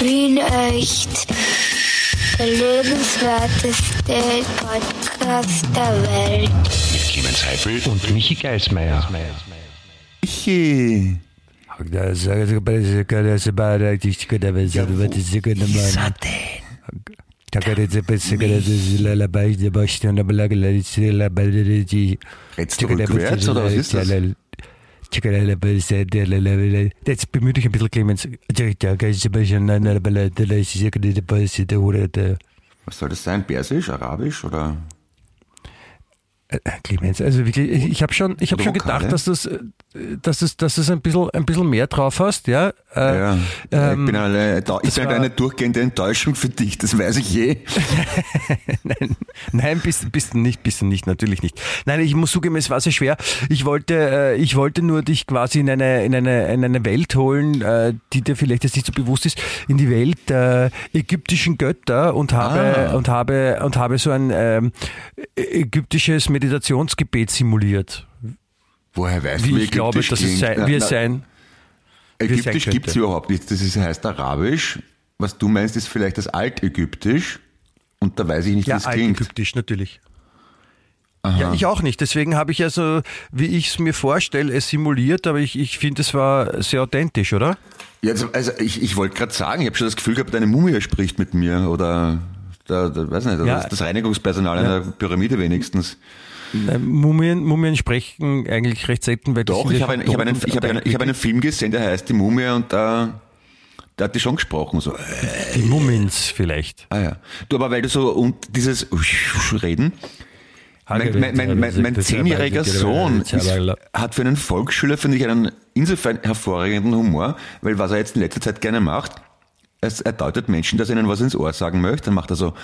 Wien echt. Der lebenswerteste Podcast der Welt. Mit Clemens Heifel und Michi Geismeier. Michi. Redst du rückwärts oder was ist das? Jetzt bemühe dich ein bisschen, Clemens. Was soll das sein? Persisch, Arabisch oder? Äh, Clemens, also wirklich, ich, habe schon, ich hab schon gedacht, dass das, äh, dass das, dass das ein bisschen, ein bisschen mehr drauf hast, ja. Äh, Ja, ähm, ich bin, eine, ich bin war- eine durchgehende Enttäuschung für dich, das weiß ich eh. Nein, nein, bist, bist du nicht, bist du nicht, natürlich nicht. Nein, ich muss zugeben, es war sehr schwer. Ich wollte, äh, ich wollte nur dich quasi in eine, in eine, in eine Welt holen, äh, die dir vielleicht jetzt nicht so bewusst ist, in die Welt der ägyptischen Götter und habe, Ah. und habe, und habe so ein ähm, ägyptisches Meditationsgebet simuliert. Woher weißt du, Wie wie ich glaube, dass es klingt? sein, Na, wie sein. Ägyptisch gibt es überhaupt nicht. Das ist, heißt Arabisch. Was du meinst, ist vielleicht das Altägyptisch. Und da weiß ich nicht, wie Ja, es klingt. altägyptisch, natürlich. Ja, ich auch nicht. Deswegen habe ich also, wie ich es mir vorstelle, es simuliert, aber ich, ich finde, es war sehr authentisch, oder? Ja, also, also ich, ich wollte gerade sagen, ich habe schon das Gefühl gehabt, eine Mumie spricht mit mir oder der, der, weiß nicht, Ja. das, das Reinigungspersonal einer Pyramide wenigstens. Äh, Mumien, Mumien sprechen eigentlich recht selten, weil Doch, ich habe einen, ich habe einen, ich habe einen, ich habe einen Film gesehen, der heißt Die Mumie und da, da hat die schon gesprochen. So, äh, Die Mumins vielleicht. ah ja. Du, aber weil du so und dieses Reden, mein, mein, mein, mein, mein zehnjähriger Sohn ist, hat für einen Volksschüler, finde ich, einen insofern hervorragenden Humor, weil was er jetzt in letzter Zeit gerne macht, es, er deutet Menschen, dass er ihnen was ins Ohr sagen möchte, dann macht er so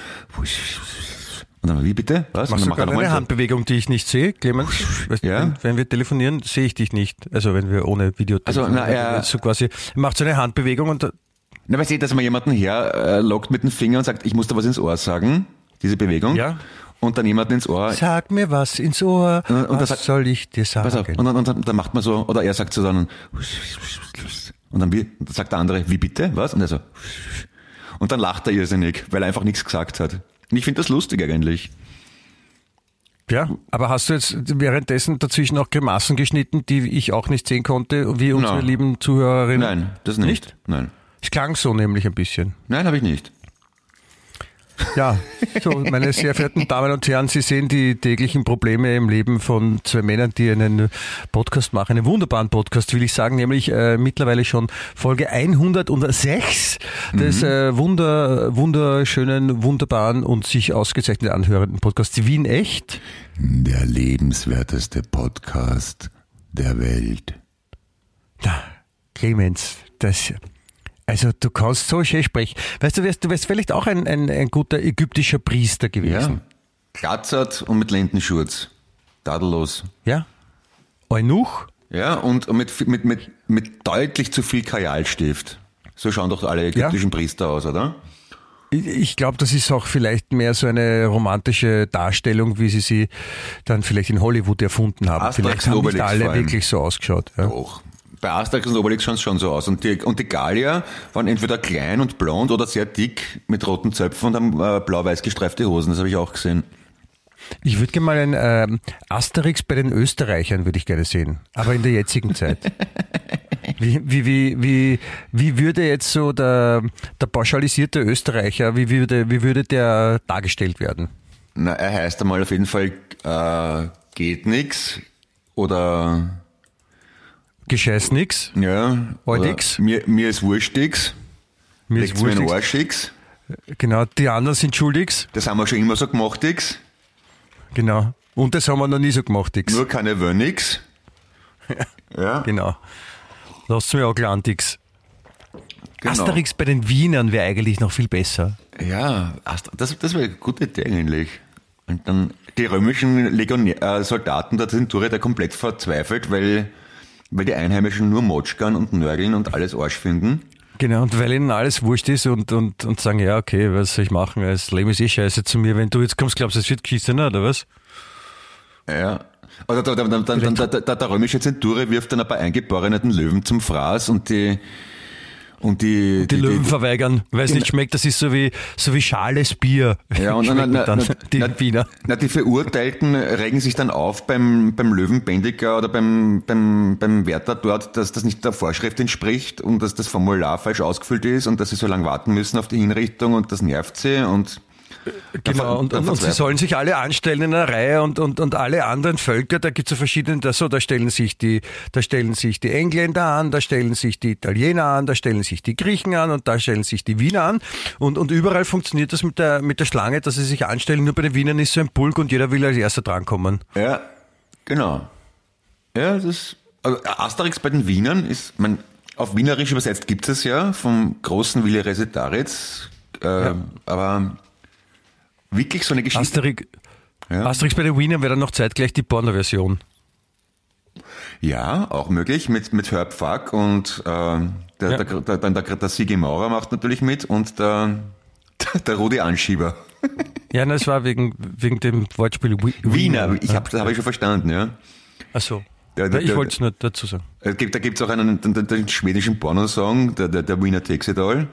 dann, wie bitte? Was? Machst und du dann gerade eine. Handbewegung, die ich nicht sehe, Clemens? Weißt du, Ja. wenn, wenn wir telefonieren, sehe ich dich nicht. Also wenn wir ohne Video Also, telefonieren. na, er- so quasi, macht so eine Handbewegung und Na, weißt du, dass man jemanden herlockt mit dem Finger und sagt, ich muss da was ins Ohr sagen, diese Bewegung. Ja. Und dann jemanden ins Ohr. sag mir was ins Ohr, Und- und was hat- soll ich dir sagen? Pass auf. Und dann, und dann, macht man so, oder er sagt so dann, und dann, wie, sagt der andere, wie bitte, was? Und er so, und dann lacht er irrsinnig, weil er einfach nichts gesagt hat. Und ich finde das lustig eigentlich. Ja, aber hast du jetzt währenddessen dazwischen auch Grimassen geschnitten, die ich auch nicht sehen konnte, wie unsere Nein. lieben Zuhörerinnen? Nein, das nicht. Nicht? Nein. Es klang so nämlich ein bisschen. Nein, habe ich nicht. Ja, so, meine sehr verehrten Damen und Herren, Sie sehen die täglichen Probleme im Leben von zwei Männern, die einen Podcast machen, einen wunderbaren Podcast, will ich sagen, nämlich äh, mittlerweile schon Folge 106 des äh, wunder, wunderschönen, wunderbaren und sich ausgezeichnet anhörenden Podcasts Wien Echt. Der lebenswerteste Podcast der Welt. Na, Clemens, das, also du kannst so schön sprechen. Weißt du, wärst, du wärst vielleicht auch ein, ein, ein guter ägyptischer Priester Ja. gewesen. Glatzert und mit Lendenschurz. Tadellos. Ja? Eunuch? Ja, und mit, mit, mit, mit deutlich zu viel Kajalstift. So schauen doch alle ägyptischen Priester aus, oder? Ich- glaube, das ist auch vielleicht mehr so eine romantische Darstellung, wie sie sie dann vielleicht in Hollywood erfunden haben. Asterix vielleicht haben nicht alle wirklich so ausgeschaut. Ja. Doch. Bei Asterix und Obelix schauen es schon so aus. Und die, und die Gallier waren entweder klein und blond oder sehr dick mit roten Zöpfen und haben äh, blau-weiß gestreifte Hosen. Das habe ich auch gesehen. Ich würde gerne mal ein ähm, Asterix bei den Österreichern würde ich gerne sehen, aber in der jetzigen Zeit. Wie, wie, wie, wie, wie würde jetzt so der, der pauschalisierte Österreicher, wie würde, wie würde der dargestellt werden? Na, er heißt einmal auf jeden Fall äh, geht nix oder Gescheiß nix, ja. Nix. Mir, mir ist wurstix. mir ist Legt's mir in wurscht. Arschix. Genau, die anderen sind schuldig. Das haben wir schon immer so gemacht, X. Genau. Und das haben wir noch nie so gemacht, X. Nur keine Wönnix. Ja, Genau. Lasst mir auch Glantix. genau. Asterix bei den Wienern wäre eigentlich noch viel besser. Ja, das, das wäre eine gute Idee eigentlich. Und dann die römischen Legionär, äh, Soldaten der Zenturie da komplett verzweifelt, weil, weil die Einheimischen nur Motschkern und Nörgeln und alles Arsch finden. Genau, und weil ihnen alles wurscht ist und, und, und sagen, ja, okay, was soll ich machen? Das Leben ist eh scheiße zu mir. Wenn du jetzt kommst, glaubst du, es wird geschissen, oder was? Ja. Oder der, der, der, der, der, der, der römische Zenturier wirft dann ein paar eingeborenen Löwen zum Fraß und die Und die, die, die Löwen die, verweigern, weil es nicht schmeckt, das ist so wie, so wie schales Bier. Ja, und na, na, dann na, die na, Wiener. Na, die Verurteilten regen sich dann auf beim, beim Löwenbändiger oder beim, beim, beim Wärter dort, dass das nicht der Vorschrift entspricht und dass das Formular falsch ausgefüllt ist und dass sie so lange warten müssen auf die Hinrichtung und das nervt sie und Genau, und, und, und, sie sollen sich alle anstellen in einer Reihe und, und, und alle anderen Völker, da gibt es so verschiedene, da, so, da stellen sich die, da stellen sich die Engländer an, da stellen sich die Italiener an, da stellen sich die Griechen an und da stellen sich die Wiener an und, und überall funktioniert das mit der, mit der Schlange, dass sie sich anstellen, nur bei den Wienern ist so ein Pulk und jeder will als erster drankommen. Ja, genau. Ja, das ist, also Asterix bei den Wienern ist, man, auf Wienerisch übersetzt gibt es ja vom großen Wille Resetaritz, äh, ja. aber Wirklich so eine Geschichte? Asterix, ja. Asterix bei den Wienern wäre dann noch zeitgleich die Porno-Version. Ja, auch möglich, mit, mit Herb Fuck und äh, der, ja. der, der, der, der, Sigi Maurer macht natürlich mit und der, der Rudi Anschieber. Ja, das war wegen, wegen dem Wortspiel Wiener. Wiener. Ich hab, das habe ich schon verstanden, ja. Ach so. Der, der, ich wollte es nur dazu sagen. Da gibt es auch einen den, den schwedischen Pornosong, der, der, der Wiener Takes It All.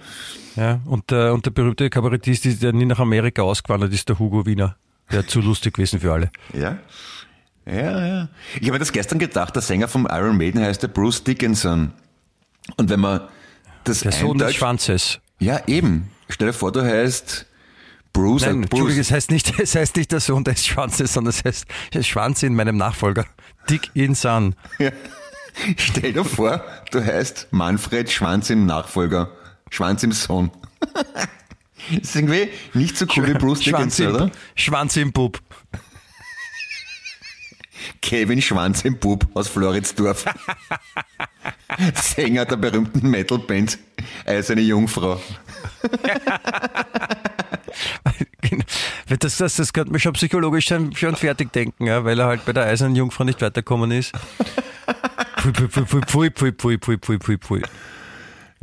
Ja, und der, und der berühmte Kabarettist, der nie nach Amerika ausgewandert ist, der Hugo Wiener. Der zu lustig gewesen für alle. Ja. Ja, ja. Ich habe mir das gestern gedacht, der Sänger vom Iron Maiden heißt der Bruce Dickinson. Und wenn man das Der Sohn des Schwanzes. Ja, eben. Stell dir vor, du heißt Bruce. Nein, Bruce. Entschuldigung, es heißt nicht, es heißt nicht der Sohn des Schwanzes, sondern es heißt Schwanz in meinem Nachfolger. Dick Insan. Ja. Stell dir vor, du heißt Manfred Schwanz im Nachfolger. Schwanz im Sohn. Das ist irgendwie nicht so cool wie Bruce Dickinson, oder? Schwanz im Bub. Kevin Schwanz im Bub aus Floridsdorf. Sänger der berühmten Metalband Eiserne Jungfrau. Genau. das, das, das könnte mich schon psychologisch schon, fertig denken, ja, weil er halt bei der eisernen Jungfrau nicht weitergekommen ist. Pui, pui, pui, pui, pui, pui, pui, pui.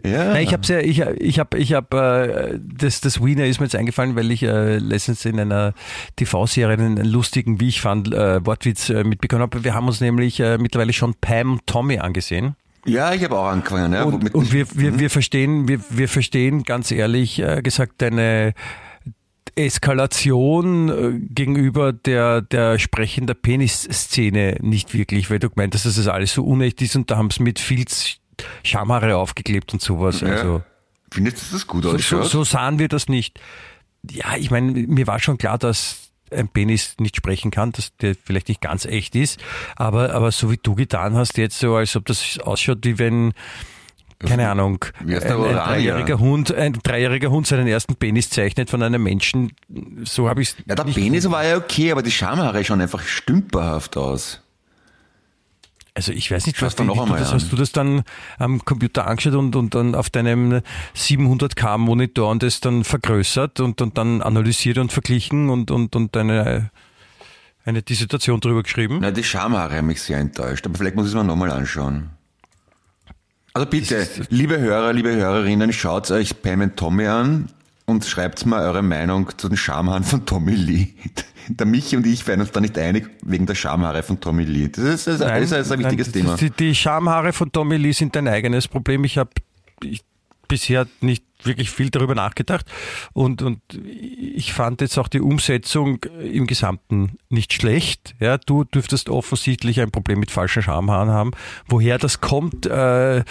Ja. Nein, ich habe ja, ich, ich habe, ich habe, äh, das, das Wiener ist mir jetzt eingefallen, weil ich äh, letztens in einer TV-Serie einen, einen, lustigen, wie ich fand, äh, Wortwitz äh, mitbekommen habe. Wir haben uns nämlich äh, mittlerweile schon Pam Tommy angesehen. Ja, ich habe auch angefangen. Ja, und, und wir, wir, wir verstehen, wir, wir verstehen ganz ehrlich äh, gesagt deine Eskalation äh, gegenüber der, der sprechender Penis-Szene nicht wirklich, weil du gemeint hast, dass das alles so unecht ist und da haben sie mit viel Schamhaare aufgeklebt und sowas. Ja. Also, Findest du das gut aus? So, so sahen wir das nicht. Ja, ich meine, mir war schon klar, dass ein Penis nicht sprechen kann, dass der vielleicht nicht ganz echt ist, aber, aber so wie du getan hast jetzt so, als ob das ausschaut, wie wenn keine Ahnung, ein, ein, dreijähriger Hund, ein dreijähriger Hund seinen ersten Penis zeichnet von einem Menschen. So habe ich Ja, der Penis war ja okay, aber die Schamhaare schauen einfach stümperhaft aus. Also ich weiß nicht, was du, noch das, hast du das dann am Computer angeschaut und, und dann auf deinem 700k Monitor und das dann vergrößert und, und dann analysiert und verglichen und, und, und eine, eine Dissertation drüber geschrieben? Na, die Schamhaare haben mich sehr enttäuscht, aber vielleicht muss ich es mir nochmal anschauen. Also bitte, liebe Hörer, liebe Hörerinnen, schaut euch Pam und Tommy an und schreibt mal eure Meinung zu den Schamhaaren von Tommy Lee. Der Michi und ich werden uns da nicht einig wegen der Schamhaare von Tommy Lee. Das ist, das ist, nein, das ist ein wichtiges nein, Thema. Die, die Schamhaare von Tommy Lee sind ein eigenes Problem. Ich habe bisher nicht wirklich viel darüber nachgedacht und, und ich fand jetzt auch die Umsetzung im Gesamten nicht schlecht. Ja, du dürftest offensichtlich ein Problem mit falschen Schamhaaren haben. Woher das kommt, äh,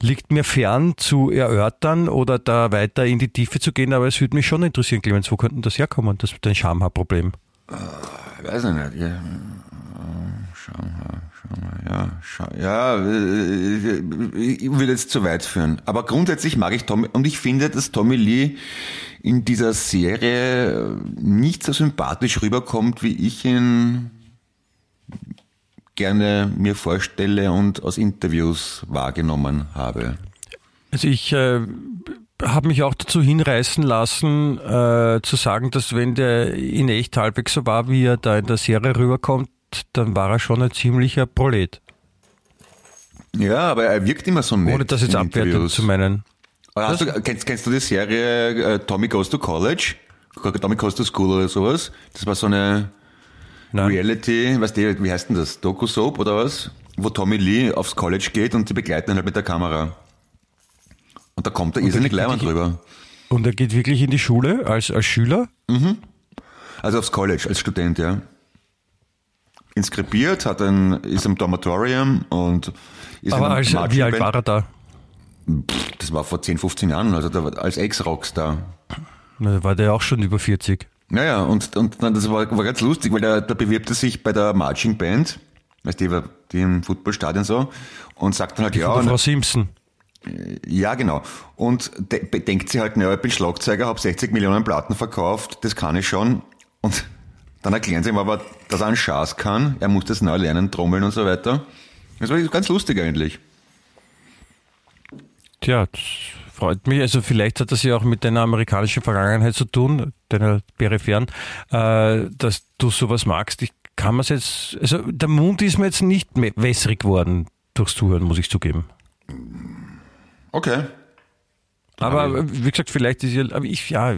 liegt mir fern zu erörtern oder da weiter in die Tiefe zu gehen, aber es würde mich schon interessieren, Clemens, wo könnte das herkommen, das dein Schamhaarproblem? Äh, weiß ich nicht. Ja. Schamhaar ja, ja, äh, ich will jetzt zu weit führen. Aber grundsätzlich mag ich Tommy und ich finde, dass Tommy Lee in dieser Serie nicht so sympathisch rüberkommt, wie ich ihn gerne mir vorstelle und aus Interviews wahrgenommen habe. Also ich äh, habe mich auch dazu hinreißen lassen, äh, zu sagen, dass wenn der in echt halbwegs so war, wie er da in der Serie rüberkommt, dann war er schon ein ziemlicher Prolet. Ja, aber er wirkt immer so nett. Ohne das jetzt abwertend zu meinen. Du, kennst, kennst du die Serie äh, Tommy Goes to College? Tommy Goes to School oder sowas? Das war so eine Nein. Reality, weißt du, wie heißt denn das? Doku-Soap oder was? Wo Tommy Lee aufs College geht und sie begleiten ihn halt mit der Kamera. Und da kommt er irrsinnig leibend drüber. Und er geht wirklich in die Schule als, als Schüler? Mhm. Also aufs College, als Student, ja. Inskribiert, hat ein, ist im Dormatorium und ist Aber als, wie alt war er da? Das war vor 10, 15 Jahren, also der, als Ex-Rockstar. Da war der auch schon über 40. Naja, und, und das war, war ganz lustig, weil da, da bewirbt er sich bei der Marching Band, weißt du, die im Footballstadion so, und sagt dann halt, die ja. Frau Simpson. Ja, genau. Und de denkt sie halt, naja, ich bin Schlagzeuger, habe 60 Millionen Platten verkauft, das kann ich schon. Und dann erklären sie ihm aber, dass er einen Schaß kann, er muss das neu lernen, trommeln und so weiter. Das war ganz lustig eigentlich. Tja, das freut mich. Also vielleicht hat das ja auch mit deiner amerikanischen Vergangenheit zu tun, deiner peripheren, äh, dass du sowas magst. Ich kann man jetzt, also der Mund ist mir jetzt nicht mehr wässrig geworden durchs Zuhören, muss ich zugeben. Okay. Aber, aber wie gesagt, vielleicht ist ja, aber ich, ja.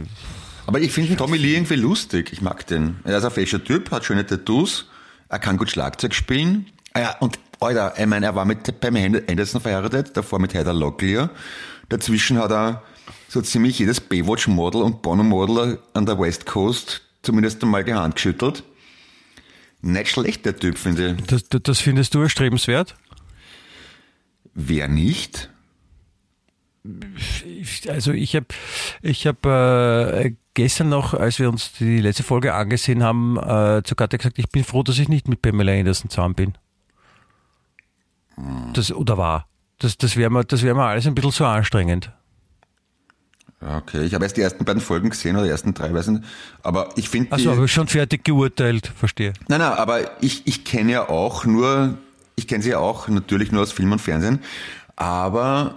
Aber ich finde Tommy Lee irgendwie lustig. Ich mag den. Er ist ein fescher Typ, hat schöne Tattoos, er kann gut Schlagzeug spielen. Ah ja, und Alter, ich meine, er war mit Pam Anderson verheiratet, davor mit Heather Locklear. Dazwischen hat er so ziemlich jedes Baywatch-Model und Bono-Model an der West Coast zumindest einmal die Hand geschüttelt. Nicht schlecht, der Typ, finde ich. Das, das findest du erstrebenswert? Wer nicht? Also ich habe ich hab, äh, gestern noch, als wir uns die letzte Folge angesehen haben, äh, zu Katja gesagt, ich bin froh, dass ich nicht mit Pamela Anderson zusammen bin. Das, oder war. Das, das wäre mir, das wär mir alles ein bisschen zu anstrengend. Okay, ich habe erst die ersten beiden Folgen gesehen oder die ersten drei, weiß nicht. Aber ich finde. Also, aber schon fertig geurteilt, verstehe. Nein, nein, aber ich, ich kenne ja auch nur, ich kenne sie ja auch natürlich nur aus Film und Fernsehen. Aber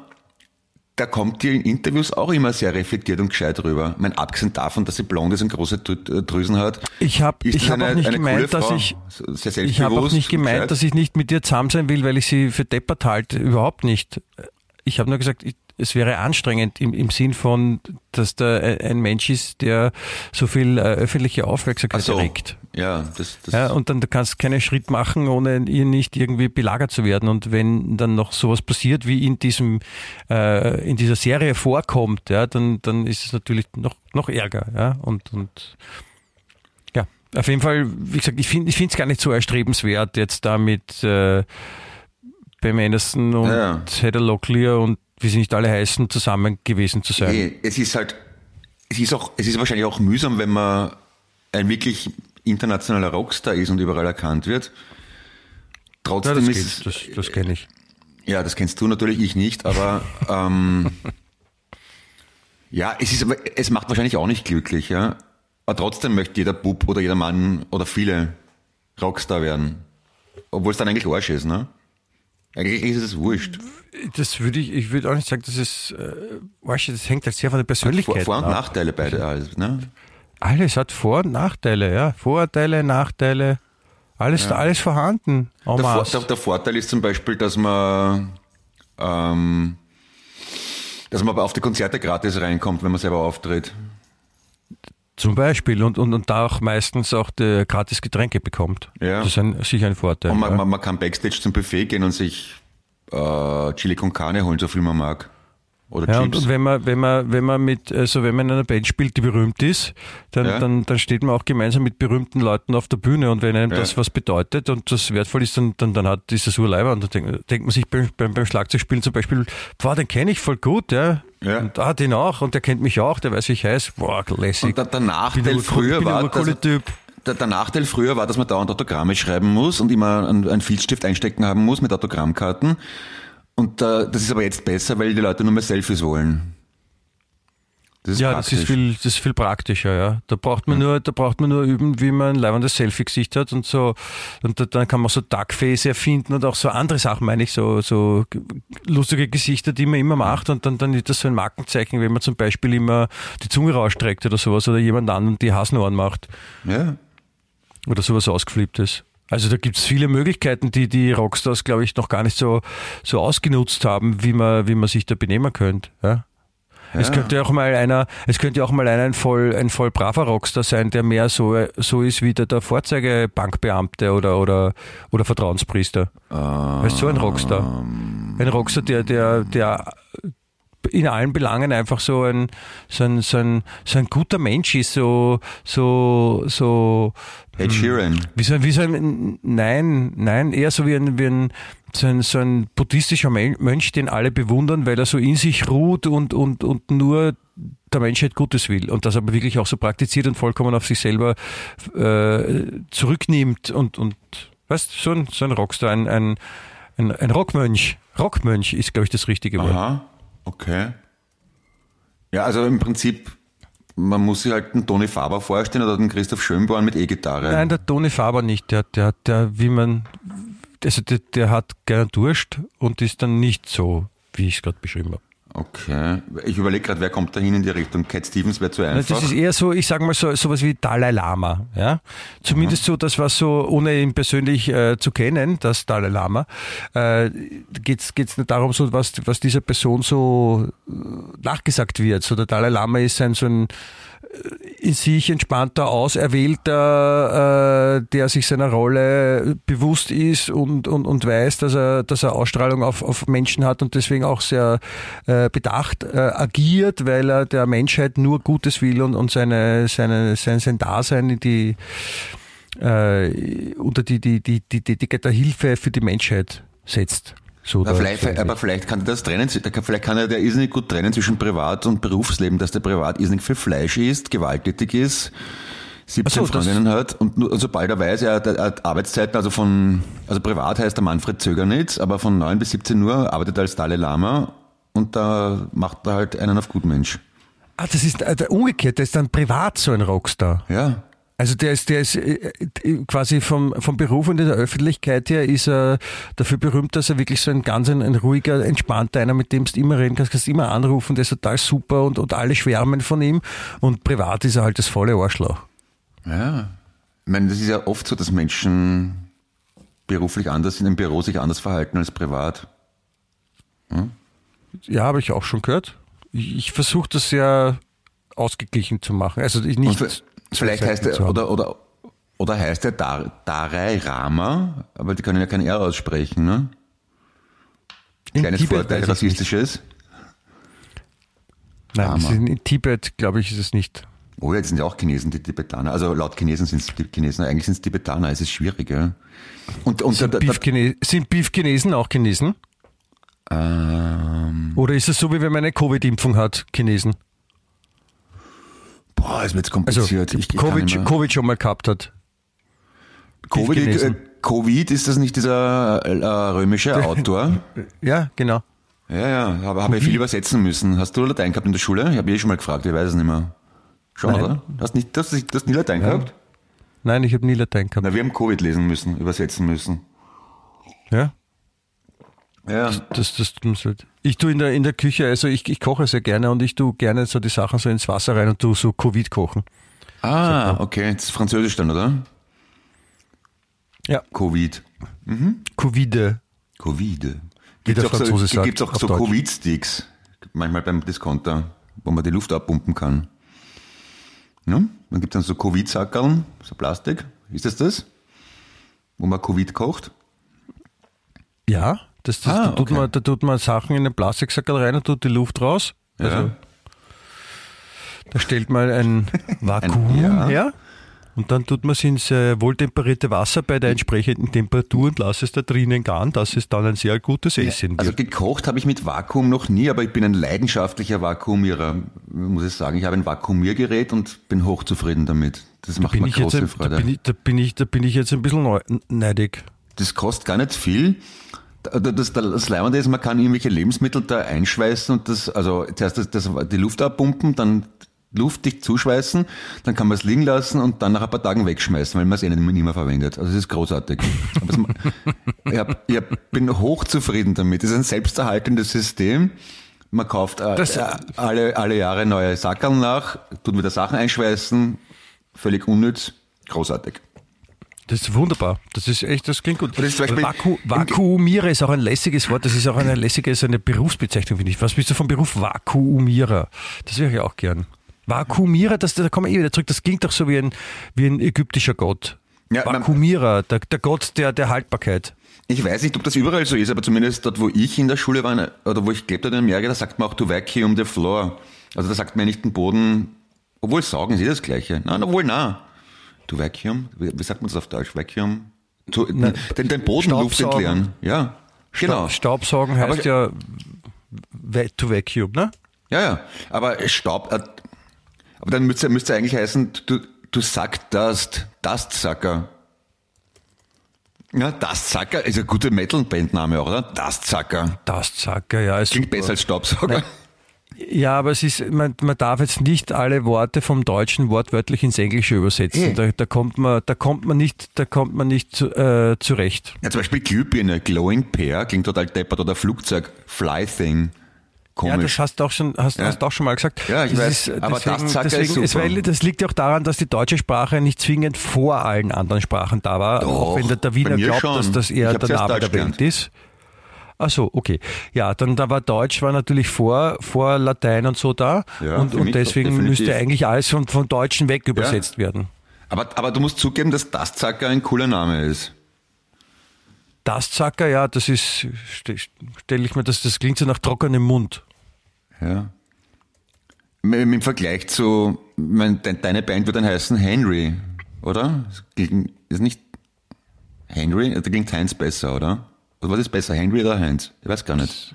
da kommt die in Interviews auch immer sehr reflektiert und gescheit rüber. Mein abgesehen davon, dass sie blond ist und große äh, Drüsen hat. Ich habe ich hab auch nicht gemeint, dass ich ich habe auch nicht gemeint, dass ich nicht mit dir zusammen sein will, weil ich sie für deppert halte. Überhaupt nicht. Ich habe nur gesagt, ich, es wäre anstrengend im, im Sinn von, dass da ein Mensch ist, der so viel äh, öffentliche Aufmerksamkeit so. erregt. Ja, das, das ja, und dann kannst du keinen Schritt machen, ohne ihr nicht irgendwie belagert zu werden. Und wenn dann noch sowas passiert, wie in diesem, äh, in dieser Serie vorkommt, ja, dann, dann ist es natürlich noch, noch ärger, ja, und, und, ja, auf jeden Fall, wie gesagt, ich finde, ich es gar nicht so erstrebenswert, jetzt da mit, äh, Pam Anderson und ja. Heather Locklear und wie sie nicht alle heißen, zusammen gewesen zu sein. Nee, es ist halt, es ist auch, es ist wahrscheinlich auch mühsam, wenn man ein wirklich internationaler Rockstar ist und überall erkannt wird. Trotzdem ja, das ist das, das kenne ich. Ja, das kennst du natürlich, ich nicht, aber ähm, ja, es ist, es macht wahrscheinlich auch nicht glücklich, ja. Aber trotzdem möchte jeder Bub oder jeder Mann oder viele Rockstar werden. Obwohl es dann eigentlich Arsch ist, ne? Eigentlich ist es wurscht. Das würde ich, ich würde auch nicht sagen, dass es, äh, das hängt halt sehr von der Persönlichkeit Vor-, Vor und Nachteile beide, alles, ne? Alles hat Vor- und Nachteile, ja. Vorteile, Nachteile, alles, ja. alles vorhanden. Der, Vor der, der, Vorteil ist zum Beispiel, dass man, ähm, dass man auf die Konzerte gratis reinkommt, wenn man selber auftritt. Zum Beispiel und, und, und da auch meistens auch die gratis Getränke bekommt. Ja. Das ist ein, sicher ein Vorteil. Und man, ja. man, man kann Backstage zum Buffet gehen und sich äh, Chili con Carne holen, so viel man mag. Oder ja, Chips. Und, wenn man, wenn man, wenn man mit, also wenn man in einer Band spielt, die berühmt ist, dann, ja. dann, dann steht man auch gemeinsam mit berühmten Leuten auf der Bühne und wenn einem ja. das was bedeutet und das wertvoll ist, dann, dann, dann hat dieses Urleiber und dann denkt, denkt man sich beim, beim, beim Schlagzeugspielen zum Beispiel, boah, den kenne ich voll gut, ja. Ja. Und ah, den auch und der kennt mich auch, der weiß, wie ich heiße. Boah, lässig. Und der, der Nachteil früher war, dass, der, der, Nachteil früher war, dass man dauernd Autogramme schreiben muss und immer einen, einen Filzstift einstecken haben muss mit Autogrammkarten. Und äh, das ist aber jetzt besser, weil die Leute nur mehr Selfies wollen. Das ja, praktisch. das ist viel, das ist viel praktischer, ja. Da braucht man ja. nur, da braucht man nur üben, wie man ein leibendes Selfie-Gesicht hat und so. Und dann kann man so Duckface erfinden und auch so andere Sachen, meine ich, so, so lustige Gesichter, die man immer macht. Und dann, dann ist das so ein Markenzeichen, wenn man zum Beispiel immer die Zunge rausstreckt oder sowas oder jemand anderen die Hasenohren macht. Ja. Oder sowas ausgeflipptes. Also da gibt es viele Möglichkeiten, die die Rockstars, glaube ich, noch gar nicht so, so ausgenutzt haben, wie man, wie man sich da benehmen könnte. Ja? Ja. Es könnte auch mal einer, es könnte auch mal einer ein voll, ein voll braver Rockstar sein, der mehr so, so ist wie der, der Vorzeigebankbeamte oder, oder, oder Vertrauenspriester. Um, weißt du, so ein Rockstar. Ein Rockstar, der, der, der in allen Belangen einfach so ein, so ein, so ein, so ein guter Mensch ist, so, so, so. Ed Sheeran. Wie so, wie so ein, nein, nein, eher so wie ein, wie ein, so ein, so ein buddhistischer Mönch, den alle bewundern, weil er so in sich ruht und, und, und nur der Menschheit Gutes will und das aber wirklich auch so praktiziert und vollkommen auf sich selber äh, zurücknimmt und, und weißt so ein, so ein Rockstar, ein, ein, ein, ein Rockmönch. Rockmönch ist, glaube ich, das richtige Wort. Aha, okay. Ja, also im Prinzip, man muss sich halt einen Toni Faber vorstellen oder den Christoph Schönborn mit E-Gitarre. Nein, der Toni Faber nicht. Der, der, der, wie man, also der, der hat gerne Durst und ist dann nicht so, wie ich es gerade beschrieben habe. Okay. Ich überlege gerade, wer kommt da hin in die Richtung? Cat Stevens wäre zu einfach. Das ist eher so, ich sage mal so sowas wie Dalai Lama. Ja? Zumindest mhm. so das, was so, ohne ihn persönlich äh, zu kennen, das Dalai Lama, äh, geht es nicht darum, so was, was dieser Person so äh, nachgesagt wird. So der Dalai Lama ist ein so ein in sich entspannter, auserwählter, äh, der sich seiner Rolle bewusst ist und, und, und weiß, dass er, dass er Ausstrahlung auf, auf Menschen hat und deswegen auch sehr äh, bedacht äh, agiert, weil er der Menschheit nur Gutes will und, und seine, seine, sein, sein Dasein in die, äh, unter die, die, die, die, die, die Hilfe für die Menschheit setzt. So aber, vielleicht, aber vielleicht kann er das trennen, vielleicht kann er der irrsinnig gut trennen zwischen Privat- und Berufsleben, dass der Privat irrsinnig viel Fleisch isst, gewalttätig ist, 17 so, Freundinnen hat und, nur, und sobald er weiß, er hat, er hat Arbeitszeiten, also von, also privat heißt der Manfred Zögernitz, aber von 9 bis 17 Uhr arbeitet er als Dalai Lama und da macht er halt einen auf Gutmensch. Ah, das ist äh, der umgekehrt, der ist dann privat so ein Rockstar. Ja. Also der ist, der ist äh, äh, quasi vom, vom Beruf und in der Öffentlichkeit her ist er dafür berühmt, dass er wirklich so ein ganz ein, ein ruhiger, entspannter einer, mit dem du immer reden kannst, kannst immer anrufen, der ist total super und, und alle schwärmen von ihm. Und privat ist er halt das volle Arschloch. Ja. Ich meine, das ist ja oft so, dass Menschen beruflich anders in im Büro sich anders verhalten als privat. Hm? Ja, habe ich auch schon gehört. Ich, ich versuche das sehr ausgeglichen zu machen. Also ich nicht Vielleicht heißt er, oder, oder, oder heißt er Dar, Darai Rama, aber die können ja kein R aussprechen, ne? Kleines Vorteil, rassistisches. Nein, in Tibet, glaube ich, ist es nicht. Oh, jetzt sind ja auch Chinesen, die Tibetaner. Also laut Chinesen sind es die Chinesen, eigentlich sind es Tibetaner, es ist schwierig, ja. Und, und sind, Beef-Chinesen auch Chinesen? Ähm, Oder ist es so, wie wenn man eine Covid-Impfung hat, Chinesen? Boah, ist mir jetzt kompliziert. Also, ich, Covid, Covid schon mal gehabt hat. Covid, äh, Covid, ist das nicht dieser äh, römische Autor? ja, genau. Ja, ja, habe hab ich viel übersetzen müssen. Hast du Latein gehabt in der Schule? Ich habe eh schon mal gefragt, ich weiß es nicht mehr. Schon, Nein. oder? Hast nicht, hast, hast nie Latein ja. gehabt? Nein, ich habe nie Latein gehabt. Na, wir haben Covid lesen müssen, übersetzen müssen. Ja? Ja. Das, das, das, ich tue in der, in der Küche, also ich, ich koche sehr gerne und ich tue gerne so die Sachen so ins Wasser rein und tue so Covid kochen. Ah, okay. Das ist Französisch dann, oder? Ja. Covid. Mhm. Covide. Covide. Gibt es auch so, gibt's auch so Covid-Sticks, manchmal beim Discounter, wo man die Luft abpumpen kann. Ja? Dann gibt es dann so Covid-Sackerln, so Plastik. Ist das das? Wo man Covid kocht? Ja, das, das, ah, da, tut okay. man, da tut man Sachen in den Plastiksackel rein und tut die Luft raus. Also, ja. Da stellt man ein Vakuum ein, ja. her und dann tut man es ins äh, wohltemperierte Wasser bei der entsprechenden Temperatur und lässt es da drinnen garen, dass es dann ein sehr gutes Essen wird. Also gekocht habe ich mit Vakuum noch nie, aber ich bin ein leidenschaftlicher Vakuumierer, muss ich sagen. Ich habe ein Vakuumiergerät und bin hochzufrieden damit. Das da macht mir große jetzt, Freude. Da bin, ich, da, bin ich, da bin ich jetzt ein bisschen neidig. Das kostet gar nicht viel. Das, das Leibende ist, man kann irgendwelche Lebensmittel da einschweißen und das, also zuerst das, das, die Luft abpumpen, dann luftdicht zuschweißen, dann kann man es liegen lassen und dann nach ein paar Tagen wegschmeißen, weil man es eh nicht mehr verwendet. Also es ist großartig. ich, hab, ich bin hochzufrieden damit. Es ist ein selbsterhaltendes System. Man kauft äh, äh, alle, alle Jahre neue Sackerl nach, tut wieder Sachen einschweißen, völlig unnütz, großartig. Das ist wunderbar. Das ist echt, das klingt gut. Das Vaku Vakuumiere ist auch ein lässiges Wort. Das ist auch eine lässige, ist eine Berufsbezeichnung, finde ich. Was bist du vom Beruf Vakuumierer? Das wäre ich auch gern. Vakuumierer, das, da kommen wir eh wieder zurück. Das klingt doch so wie ein, wie ein ägyptischer Gott. Ja, Vakuumierer, der, der Gott der, der Haltbarkeit. Ich weiß nicht, ob das überall so ist, aber zumindest dort, wo ich in der Schule war, oder wo ich gelebt habe in Amerika, da sagt man auch to vacuum the floor. Also da sagt man nicht den Boden, obwohl saugen sie das Gleiche. Nein, obwohl, na. To vacuum, wie, sagt man das auf Deutsch? Vacuum? To, den, den Boden Luft entleeren. Ja, genau. Staubsaugen heißt aber, ja to vacuum, ne? Ja, ja. Aber Staub, äh, aber dann müsste, müsste eigentlich heißen, du, du sagst Dust, Dustsucker. Ja, Dustsucker ist ein guter Metal-Bandname, oder? Dustsucker. Dustsucker, ja. Klingt super. besser als Staubsauger. Nein. Ja, aber es ist, man, man darf jetzt nicht alle Worte vom Deutschen wortwörtlich ins Englische übersetzen. Da, da, kommt man, da kommt man nicht, da kommt man nicht äh, zurecht. Ja, zum Beispiel Glühbirne, Glowing Pair klingt total deppert oder Flugzeug, Fly Thing. Komisch. Ja, das hast du auch schon, hast, ja. hast auch schon mal gesagt. Ja, ich das weiß. Ist, aber deswegen, das deswegen, ist weil das liegt ja auch daran, dass die deutsche Sprache nicht zwingend vor allen anderen Sprachen da war. Doch, auch wenn der, der Wiener glaubt, schon. dass das eher der Name der Welt ist. Ach so, okay. Ja, dann da war Deutsch war natürlich vor, vor Latein und so da. Ja, und, und deswegen müsste eigentlich alles von, von Deutschen weg übersetzt ja. werden. Aber, aber du musst zugeben, dass Dastzacker ein cooler Name ist. Dastzacker, ja, das ist, stelle ich mir das, das klingt so nach trockenem Mund. Ja. Im Vergleich zu, mein, deine Band wird dann heißen Henry, oder? Ist nicht Henry? Da klingt Heinz besser, oder? Was ist besser, Henry oder Heinz? Ich weiß gar nicht.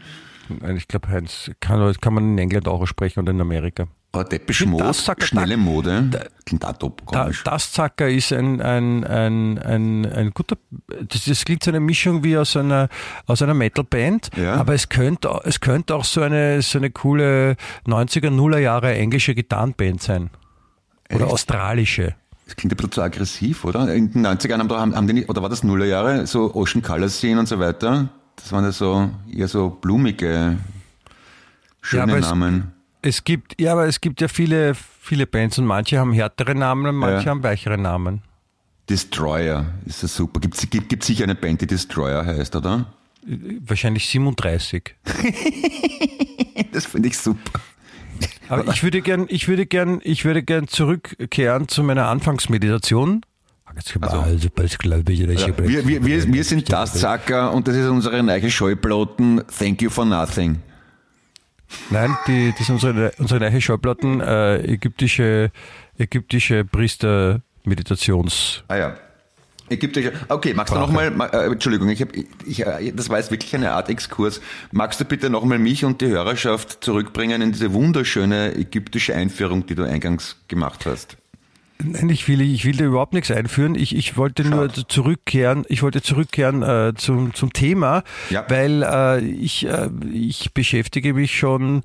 Ich glaube, Heinz kann, kann man in England auch sprechen und in Amerika. Aber Depeche Mode, schnelle Mode, klingt auch top, komisch. Das Zacker ist ein, ein, ein, ein, ein guter, das, das klingt so eine Mischung wie aus einer, aus einer Metalband, ja. aber es könnte, es könnte auch so eine, so eine coole 90er, Nuller Jahre englische Gitarrenband sein. Oder Echt? australische. Das klingt ein bisschen zu aggressiv, oder? In den 90ern haben, haben, haben die nicht, oder war das Nullerjahre, so Ocean Color Scene und so weiter? Das waren ja so, eher so blumige, schöne ja, Namen. Es, es, gibt, ja, aber es gibt ja viele, viele Bands und manche haben härtere Namen und manche ja. haben weichere Namen. Destroyer ist das super. Gibt es gibt, gibt sicher eine Band, die Destroyer heißt, oder? Wahrscheinlich 37. das finde ich super. Aber ich würde gern, ich würde gern, ich würde gern zurückkehren zu meiner Anfangsmeditation. Also, also, wir, wir, wir, wir sind das Zacker und das ist unsere neue Schallplatten Thank You for Nothing. Nein, die, das sind unsere, unsere neue Schallplatten äh, ägyptische, ägyptische Priester-Meditations. Ah ja. Ägyptische. Okay, magst Sprache. du nochmal, äh, Entschuldigung, ich hab, ich, äh, das war jetzt wirklich eine Art Exkurs. Magst du bitte nochmal mich und die Hörerschaft zurückbringen in diese wunderschöne ägyptische Einführung, die du eingangs gemacht hast? Nein, ich will, ich will da überhaupt nichts einführen. Ich, ich wollte Schade. nur zurückkehren, ich wollte zurückkehren äh, zum, zum Thema, ja. weil äh, ich, äh, ich beschäftige mich schon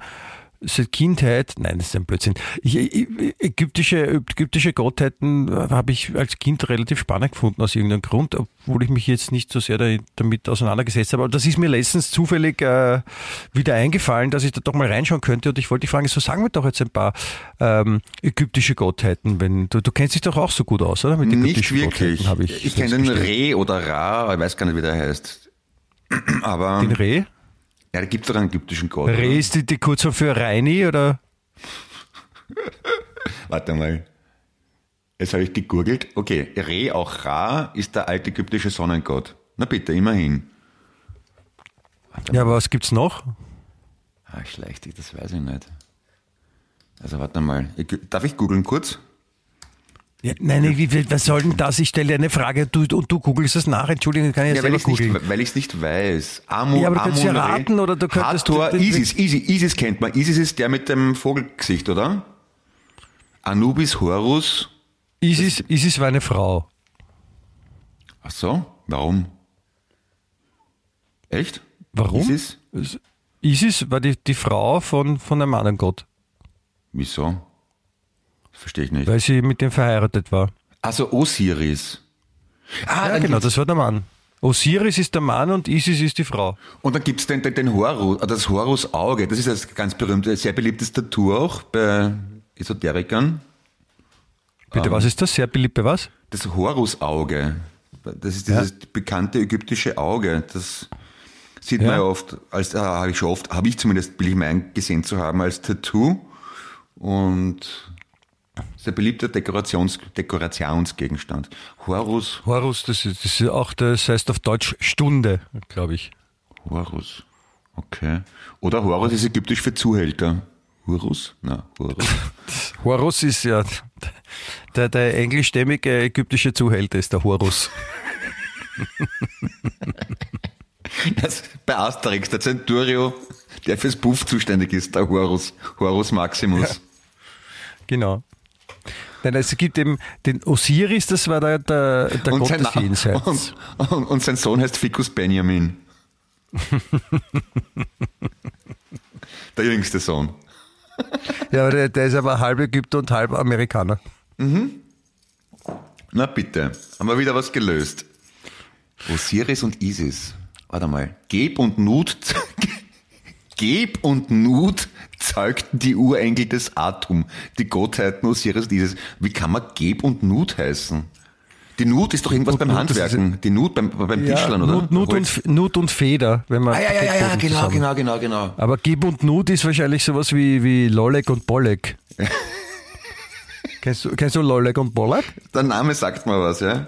seit Kindheit, nein, das ist ein Blödsinn. Ich, ägyptische, ägyptische Gottheiten habe ich als Kind relativ spannend gefunden aus irgendeinem Grund, obwohl ich mich jetzt nicht so sehr damit auseinandergesetzt habe. Aber das ist mir letztens zufällig äh, wieder eingefallen, dass ich da doch mal reinschauen könnte. Und ich wollte dich fragen, so sagen wir doch jetzt ein paar ähm, ägyptische Gottheiten. Wenn du, du kennst dich doch auch so gut aus, oder? Mit nicht wirklich. ich ich kenne den Re oder Ra, ich weiß gar nicht, wie der heißt. Aber den Re? Ja, da gibt es doch einen ägyptischen Gott. Re ist die, die Kurzform für Reini, oder? Warte mal. Jetzt habe ich gegoogelt. Okay, Re, auch Ra, ist der alte ägyptische Sonnengott. Na bitte, immerhin. ja, aber was gibt's noch? Ah, schlecht, das weiß ich nicht. Also warte mal. Darf ich googeln kurz? Ja, nein, wie, was soll denn das? Ich stelle dir eine Frage du, und du googelst es nach. Entschuldigung, kann ich ja, selber googeln. Weil ich es nicht weiß. Amu, ja, aber du kannst ja raten oder du könntest... Hathor, Isis, Isis, Isis kennt man. Isis ist der mit dem Vogelgesicht, oder? Anubis, Horus. Isis, Isis war eine Frau. Ach so, warum? Echt? Warum? Isis? Isis war die, die Frau von, von einem anderen Gott. Wieso? Verstehe ich nicht. Weil sie mit dem verheiratet war. Also Osiris. Ah, ja, genau, das war der Mann. Osiris ist der Mann und Isis ist die Frau. Und dann gibt es den, den, den Horus, das Horus-Auge. Das ist das ganz berühmte, sehr beliebtes Tattoo auch bei Esoterikern. Bitte, ähm, was ist das? Sehr beliebt bei was? Das Horus-Auge. Das ist dieses ja. bekannte ägyptische Auge. Das sieht ja. man ja oft, als äh, habe ich schon oft, habe ich zumindest, will ich mein gesehen zu haben, als Tattoo. Und Das ist ein beliebter Dekorations, Dekorationsgegenstand. Horus. Horus, das ist, das ist auch, das heißt auf Deutsch Stunde, glaube ich. Horus. Okay. Oder Horus ist ägyptisch für Zuhälter. Horus? Na, Horus. Horus ist ja, der, der englischstämmige ägyptische Zuhälter ist der Horus. Das, bei Asterix, der Centurio, der fürs Puff zuständig ist, der Horus, Horus Maximus. Ja, genau. Nein, es gibt eben den Osiris, das war der, der, der und Gott sein, des Jenseits. Und, und, und, sein Sohn heißt Ficus Benjamin. der jüngste Sohn. Ja, aber der, der, ist aber halb Ägypter und halb Amerikaner. Mhm. Na bitte, haben wir wieder was gelöst. Osiris und Isis. Warte mal. Geb und Nut, Geb und Nut zeugten die Urengel des Atum, die Gottheiten Osiris und Isis. Wie kann man Geb und Nut heißen? Die Nut ist doch irgendwas Nut, beim Handwerken. Die Nut beim, beim ja, Tischlern, oder? Nut, Nut und, Nut und Feder, wenn man. Ah, ja, ja, ja, ja genau, genau, genau, genau. Aber Gib und Nut ist wahrscheinlich sowas wie, wie Lolek und Bollek. kennst, du, kennst du Lolek und Bollek? Der Name sagt mal was, ja.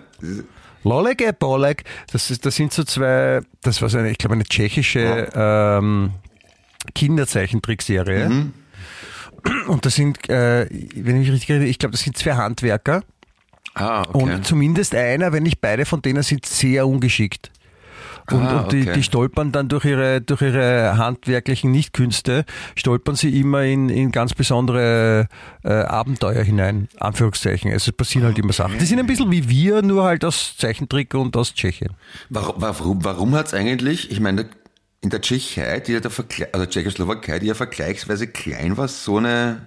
Lolek, äh, Bollek, das, ist, das sind so zwei, das war so eine, ich glaube, eine tschechische ja. ähm, Kinderzeichentrickserie. Mhm. Und das sind, äh, wenn ich mich richtig erinnere, ich glaube, das sind zwei Handwerker. Ah, okay. Und zumindest einer, wenn nicht beide von denen sind sehr ungeschickt. Und, ah, und die, okay. die, stolpern dann durch ihre, durch ihre handwerklichen Nichtkünste, stolpern sie immer in, in ganz besondere äh, Abenteuer hinein, Anführungszeichen. Also es passieren halt immer Sachen. Die sind ein bisschen wie wir, nur halt aus Zeichentrick und aus Tschechien. Warum, warum, warum hat es eigentlich, ich meine, in der Tschechei, die ja der Vergle also Tschechoslowakei, die ja vergleichsweise klein war, so eine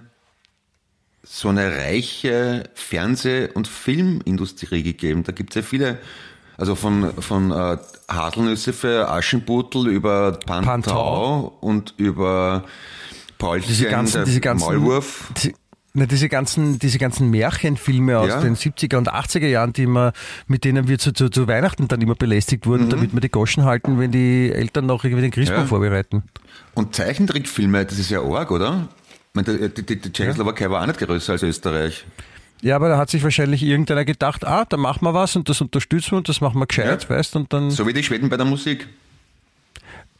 so eine reiche Fernseh- und Filmindustrie gegeben. Da gibt es ja viele, also von, von äh, Haselnüsse für Aschenputtel über Pantau, Pantau. und über Paulchen, diese ganzen, diese ganzen, Maulwurf. Diese, na, diese ganzen, diese ganzen Märchenfilme aus ja. den 70er und 80er Jahren, die immer, mit denen wir zu, zu, zu Weihnachten dann immer belästigt wurden, mhm. damit wir die Goschen halten, wenn die Eltern noch irgendwie den Christbaum ja. vorbereiten. Und Zeichentrickfilme, das ist ja arg, oder? meine, die, die, die Tschechoslowakei war auch nicht größer als Österreich. Ja, aber da hat sich wahrscheinlich irgendeiner gedacht, ah, da machen wir was und das unterstützen wir und das machen wir gescheit, ja. weißt und dann. So wie die Schweden bei der Musik.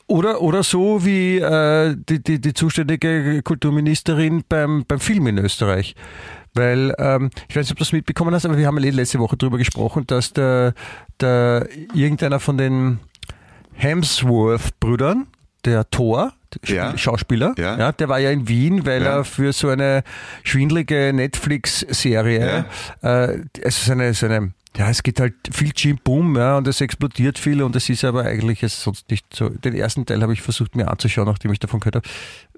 Oder, oder so wie äh, die, die, die zuständige Kulturministerin beim, beim Film in Österreich. Weil, ähm, ich weiß nicht, ob du das mitbekommen hast, aber wir haben ja letzte Woche darüber gesprochen, dass der, der irgendeiner von den Hemsworth-Brüdern, der Thor, ja. Schauspieler, ja. ja. der war ja in Wien, weil ja. er für so eine schwindlige Netflix-Serie, äh, also so eine, so eine ja, es geht halt viel Jim Boom, ja, und es explodiert viel und es ist aber eigentlich jetzt sonst nicht so. Den ersten Teil habe ich versucht mir anzuschauen, nachdem ich davon gehört habe.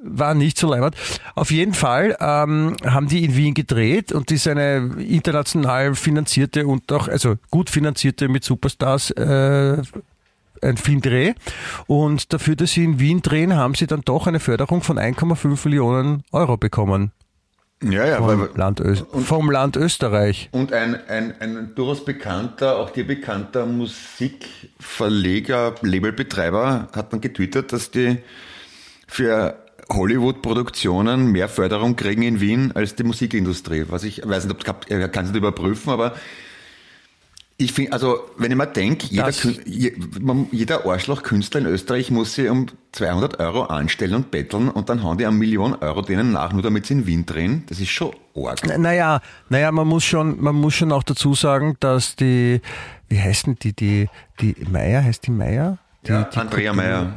War nicht so leibend. Auf jeden Fall ähm, haben die in Wien gedreht und ist eine international finanzierte und auch, also gut finanzierte mit Superstars äh, ein Filmdreh. Und dafür, dass sie in Wien drehen, haben sie dann doch eine Förderung von 1,5 Millionen Euro bekommen. Ja, ja, vom, weil, Land, Ö und, vom Land Österreich. Und ein, ein, ein durchaus bekannter, auch dir bekannter Musikverleger, Labelbetreiber hat dann getwittert, dass die für Hollywood-Produktionen mehr Förderung kriegen in Wien als die Musikindustrie. Was ich weiß nicht, ob kann es nicht überprüfen, aber ich finde, also wenn ich mir denke, jeder, jeder Arschloch-Künstler in Österreich muss sich um 200 Euro anstellen und betteln und dann hauen die eine Million Euro denen nach, nur damit sie in Wien drehen. Das ist schon arg. Naja, naja, man muss schon, man muss schon auch dazu sagen, dass die, wie heißen die, die, die Meier, heißt die Meier? Die, ja, die Andrea Meier.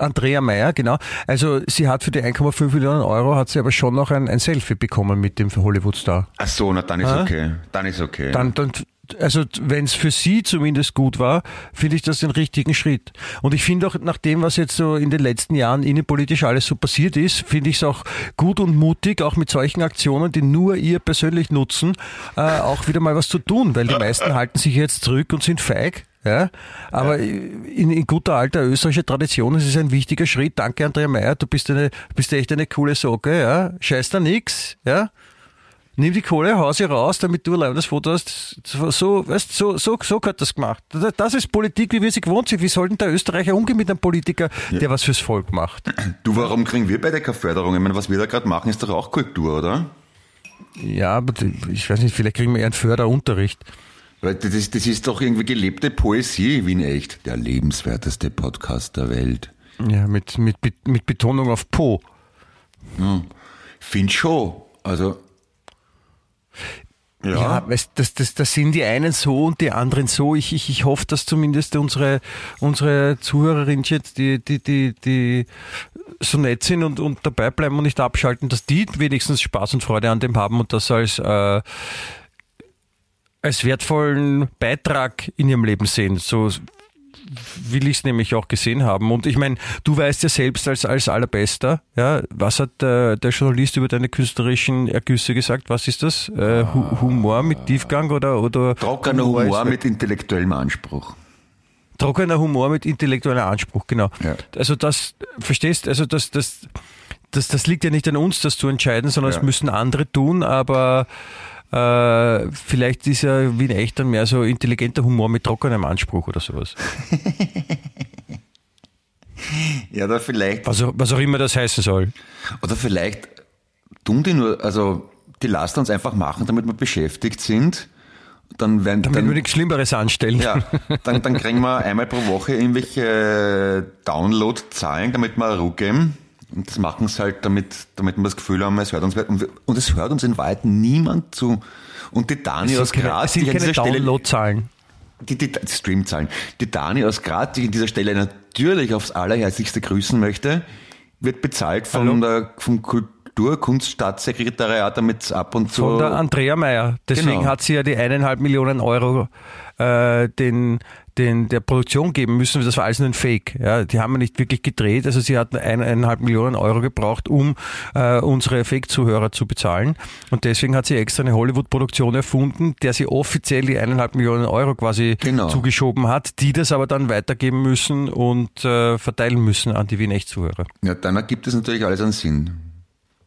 Andrea Meyer, genau. Also sie hat für die 1,5 Millionen Euro hat sie aber schon noch ein, ein Selfie bekommen mit dem Hollywood-Star. Ach so, na dann ist ha? okay. Dann ist okay. Dann, dann, also wenn es für sie zumindest gut war, finde ich das den richtigen Schritt. Und ich finde auch nach dem, was jetzt so in den letzten Jahren innenpolitisch alles so passiert ist, finde ich es auch gut und mutig, auch mit solchen Aktionen, die nur ihr persönlich nutzen, äh, auch wieder mal was zu tun, weil die meisten halten sich jetzt zurück und sind feig. Ja, aber ja. In, in, guter alter österreichischer Tradition ist es ein wichtiger Schritt. Danke, Andrea Meyer, du bist, eine, bist echt eine coole Socke. Ja. Scheiß da nix. Ja nimm die Kohle, hau sie raus, damit du allein das Foto hast. So, weißt, so, so, so gehört das gemacht. Das ist Politik, wie wir sie gewohnt sind. Wie sollten der Österreicher umgehen mit einem Politiker, ja. der was fürs Volk macht? Du, warum kriegen wir beide keine Förderung? Ich meine, was wir da gerade machen, ist doch auch Kultur, oder? Ja, aber ich weiß nicht, vielleicht kriegen wir eher einen Förderunterricht. Das ist, das ist doch irgendwie gelebte Poesie, Wien echt. Der lebenswerteste Podcast der Welt. Ja, mit, mit, mit Betonung auf Po. Hm. Find schon. Also. Ja, ja das, das, das sind die einen so und die anderen so. Ich, ich, ich hoffe, dass zumindest unsere, unsere Zuhörerinnen jetzt, die, die, die, die so nett sind und, und dabei bleiben und nicht abschalten, dass die wenigstens Spaß und Freude an dem haben und das als, äh, als wertvollen Beitrag in ihrem Leben sehen. So will ich es nämlich auch gesehen haben. Und ich meine, du weißt ja selbst als, als Allerbester, ja, was hat der, der Journalist über deine künstlerischen Ergüsse gesagt? Was ist das? Äh, Humor mit Tiefgang oder, oder Trockener Humor, Humor mit intellektuellem Anspruch. Trockener Humor mit intellektuellem Anspruch, genau. Ja. Also das, verstehst, also das, das, das, das liegt ja nicht an uns, das zu entscheiden, sondern ja. es müssen andere tun, aber äh, vielleicht ist ja Wien echt dann mehr so intelligenter Humor mit trockenem Anspruch oder sowas. ja, oder vielleicht. Was, was auch immer das heißen soll. Oder vielleicht tun die nur, also die lassen uns einfach machen, damit wir beschäftigt sind. Dann werden, damit dann, wir nichts Schlimmeres anstellen. Ja, dann, dann kriegen wir einmal pro Woche irgendwelche Download-Zahlen, damit wir Ruhe geben. Und das machen sie halt, damit, damit wir das Gefühl haben, es hört uns und, und es hört uns in Wahrheit niemand zu. Und die Dani aus Graz, die an dieser Stelle zahlen die, die, die Streamzahlen. Die Dani aus Graz, die ich an dieser Stelle natürlich aufs allerherzlichste grüßen möchte, wird bezahlt von Hallo? der, vom Kulturkunststaatssekretariat, damit ab und zu. Von der Andrea Meyer. Deswegen genau. hat sie ja die eineinhalb Millionen Euro äh, den den, der Produktion geben müssen, das war alles nur ein Fake. Ja, die haben wir nicht wirklich gedreht. Also sie hatten eineinhalb Millionen Euro gebraucht, um äh, unsere Fake-Zuhörer zu bezahlen. Und deswegen hat sie extra eine Hollywood-Produktion erfunden, der sie offiziell die eineinhalb Millionen Euro quasi genau. zugeschoben hat, die das aber dann weitergeben müssen und äh, verteilen müssen an die Wien-Echt-Zuhörer. Ja, dann ergibt es natürlich alles einen Sinn.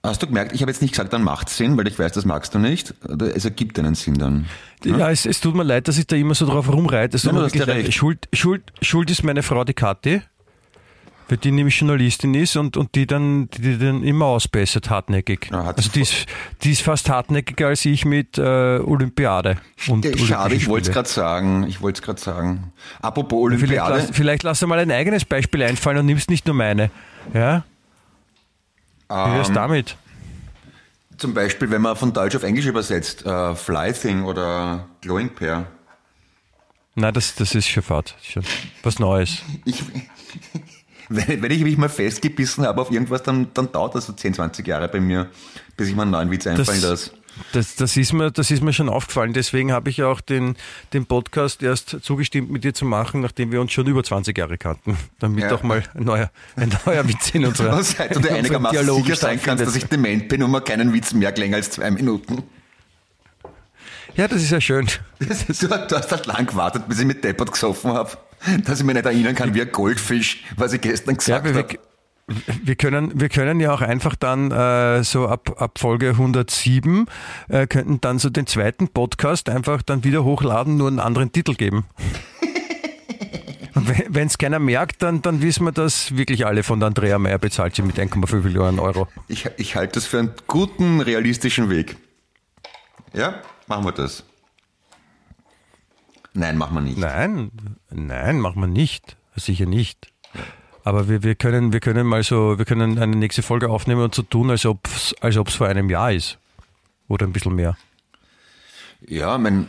Hast du gemerkt, ich habe jetzt nicht gesagt, dann macht Sinn, weil ich weiß, das magst du nicht. Es ergibt einen Sinn dann. Ja, ja es, es, tut mir leid, dass ich da immer so drauf rumreite. Es Nein, wirklich Schuld, Schuld, Schuld ist meine Frau, die Kathi, weil die nämlich Journalistin ist und, und die, dann, die, die dann immer ausbessert, hartnäckig. Ja, also die ist, die ist fast hartnäckiger als ich mit äh, Olympiade. Und ja, schade, ich wollte es gerade sagen. Ich wollte es gerade sagen. Apropos Olympiade. Vielleicht lass, vielleicht lass dir mal ein eigenes Beispiel einfallen und nimmst nicht nur meine. Ja? Wie wär's ähm, damit? Zum Beispiel, wenn man von Deutsch auf Englisch übersetzt, uh, Fly Thing oder Glowing Pair. Nein, das, das ist schon fad. Schon was Neues. Ich, wenn, wenn ich mich mal festgebissen habe auf irgendwas, dann, dann dauert das so 10, 20 Jahre bei mir, bis ich mir einen neuen Witz einfallen lasse. Das, das, ist mir, das ist mir schon aufgefallen. Deswegen habe ich auch den, den Podcast erst zugestimmt, mit dir zu machen, nachdem wir uns schon über 20 Jahre kannten. Damit ja. auch mal ein neuer, ein neuer Witz in unserer Seit du dir einigermaßen Dialog sicher sein kannst, dass ich dement bin und man keinen Witz mehr länger als zwei Minuten. Ja, das ist ja schön. Du, du hast halt lang gewartet, bis ich mit Deppert gesoffen habe, dass ich mich nicht erinnern kann, wie ein Goldfisch, was ich gestern gesagt ja, habe. Wir können, wir können ja auch einfach dann äh, so ab, ab Folge 107 äh, könnten dann so den zweiten Podcast einfach dann wieder hochladen, nur einen anderen Titel geben. Wenn es keiner merkt, dann, dann wissen wir, dass wirklich alle von der Andrea Meyer bezahlt sind mit 1,5 Millionen Euro. Ich, ich halte das für einen guten, realistischen Weg. Ja, machen wir das. Nein, machen wir nicht. Nein, nein, machen wir nicht. Sicher nicht. Aber wir, wir, können, wir können mal so, wir können eine nächste Folge aufnehmen und so tun, als ob es als ob's vor einem Jahr ist. Oder ein bisschen mehr. Ja, mein,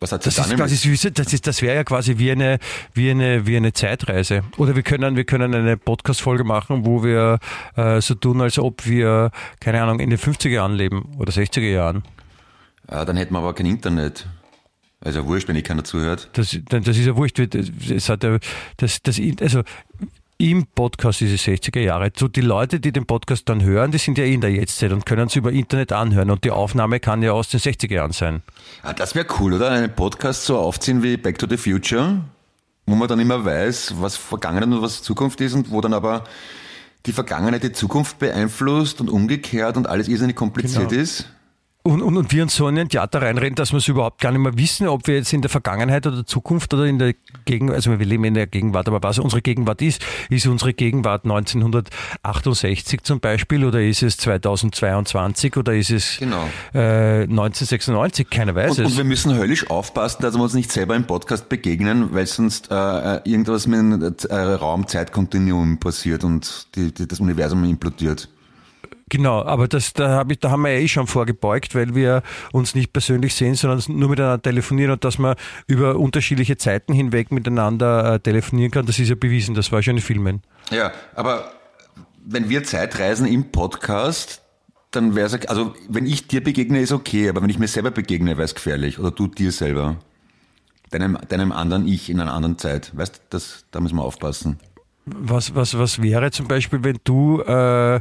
was hat das ist quasi das ist, das wäre ja quasi wie eine, wie eine, wie eine Zeitreise. Oder wir können, wir können eine Podcast-Folge machen, wo wir äh, so tun, als ob wir, keine Ahnung, in den 50er Jahren leben oder 60er Jahren. Ja, dann hätten wir aber kein Internet. Also wurscht, wenn ich keiner zuhört. Das, das ist ja wurscht. Hat ja, das, das, also im Podcast diese 60er Jahre. So die Leute, die den Podcast dann hören, die sind ja in der Jetztzeit und können es über Internet anhören und die Aufnahme kann ja aus den 60er Jahren sein. Ah, das wäre cool, oder? Einen Podcast so aufziehen wie Back to the Future, wo man dann immer weiß, was Vergangenheit und was Zukunft ist und wo dann aber die Vergangenheit die Zukunft beeinflusst und umgekehrt und alles irrsinnig kompliziert genau. ist. Und, und, und wir uns so in ein Theater reinreden, dass wir es überhaupt gar nicht mehr wissen, ob wir jetzt in der Vergangenheit oder Zukunft oder in der Gegenwart, also wir leben in der Gegenwart, aber was unsere Gegenwart ist, ist unsere Gegenwart 1968 zum Beispiel oder ist es 2022 oder ist es genau. äh, 1996? Keiner weiß und, es. Und wir müssen höllisch aufpassen, dass wir uns nicht selber im Podcast begegnen, weil sonst äh, irgendwas mit einem äh, Raum-Zeit-Kontinuum passiert und die, die, das Universum implodiert. Genau, aber das, da, hab ich, da haben wir ja eh schon vorgebeugt, weil wir uns nicht persönlich sehen, sondern nur miteinander telefonieren und dass man über unterschiedliche Zeiten hinweg miteinander äh, telefonieren kann, das ist ja bewiesen, das war schon in Filmen. Ja, aber wenn wir Zeitreisen im Podcast, dann wäre es, also wenn ich dir begegne, ist okay, aber wenn ich mir selber begegne, wäre es gefährlich. Oder du dir selber. Deinem, deinem anderen Ich in einer anderen Zeit. Weißt du, da müssen wir aufpassen. Was, was, was wäre zum Beispiel, wenn du äh,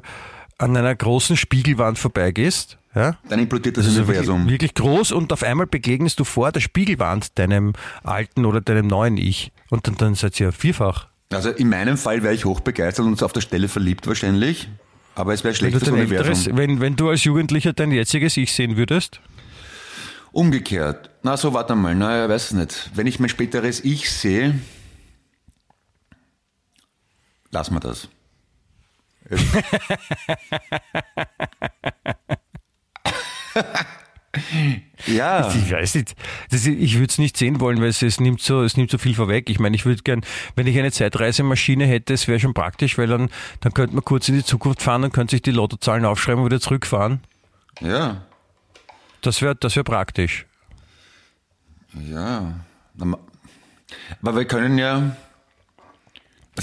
an einer großen Spiegelwand vorbeigehst, ja, dann implodiert das, das Universum. Wirklich, wirklich groß und auf einmal begegnest du vor der Spiegelwand deinem alten oder deinem neuen Ich. Und dann, dann seid ihr vierfach. Also in meinem Fall wäre ich hochbegeistert und auf der Stelle verliebt wahrscheinlich. Aber es wäre schlecht wenn Universum. Älteres, wenn, wenn du als Jugendlicher dein jetziges Ich sehen würdest? Umgekehrt. Na, so warte mal. Na, ich weiß es nicht. Wenn ich mein späteres Ich sehe, lass mal das ja. Ich weiß nicht. Das, ich würde es nicht sehen wollen, weil es, es, nimmt so, es nimmt so viel vorweg. Ich meine, ich würde gern, wenn ich eine Zeitreisemaschine hätte, es wäre schon praktisch, weil dann, dann könnte man kurz in die Zukunft fahren und könnte sich die Lottozahlen aufschreiben und wieder zurückfahren. Ja. Das wäre das wär praktisch. Ja. Aber wir können ja,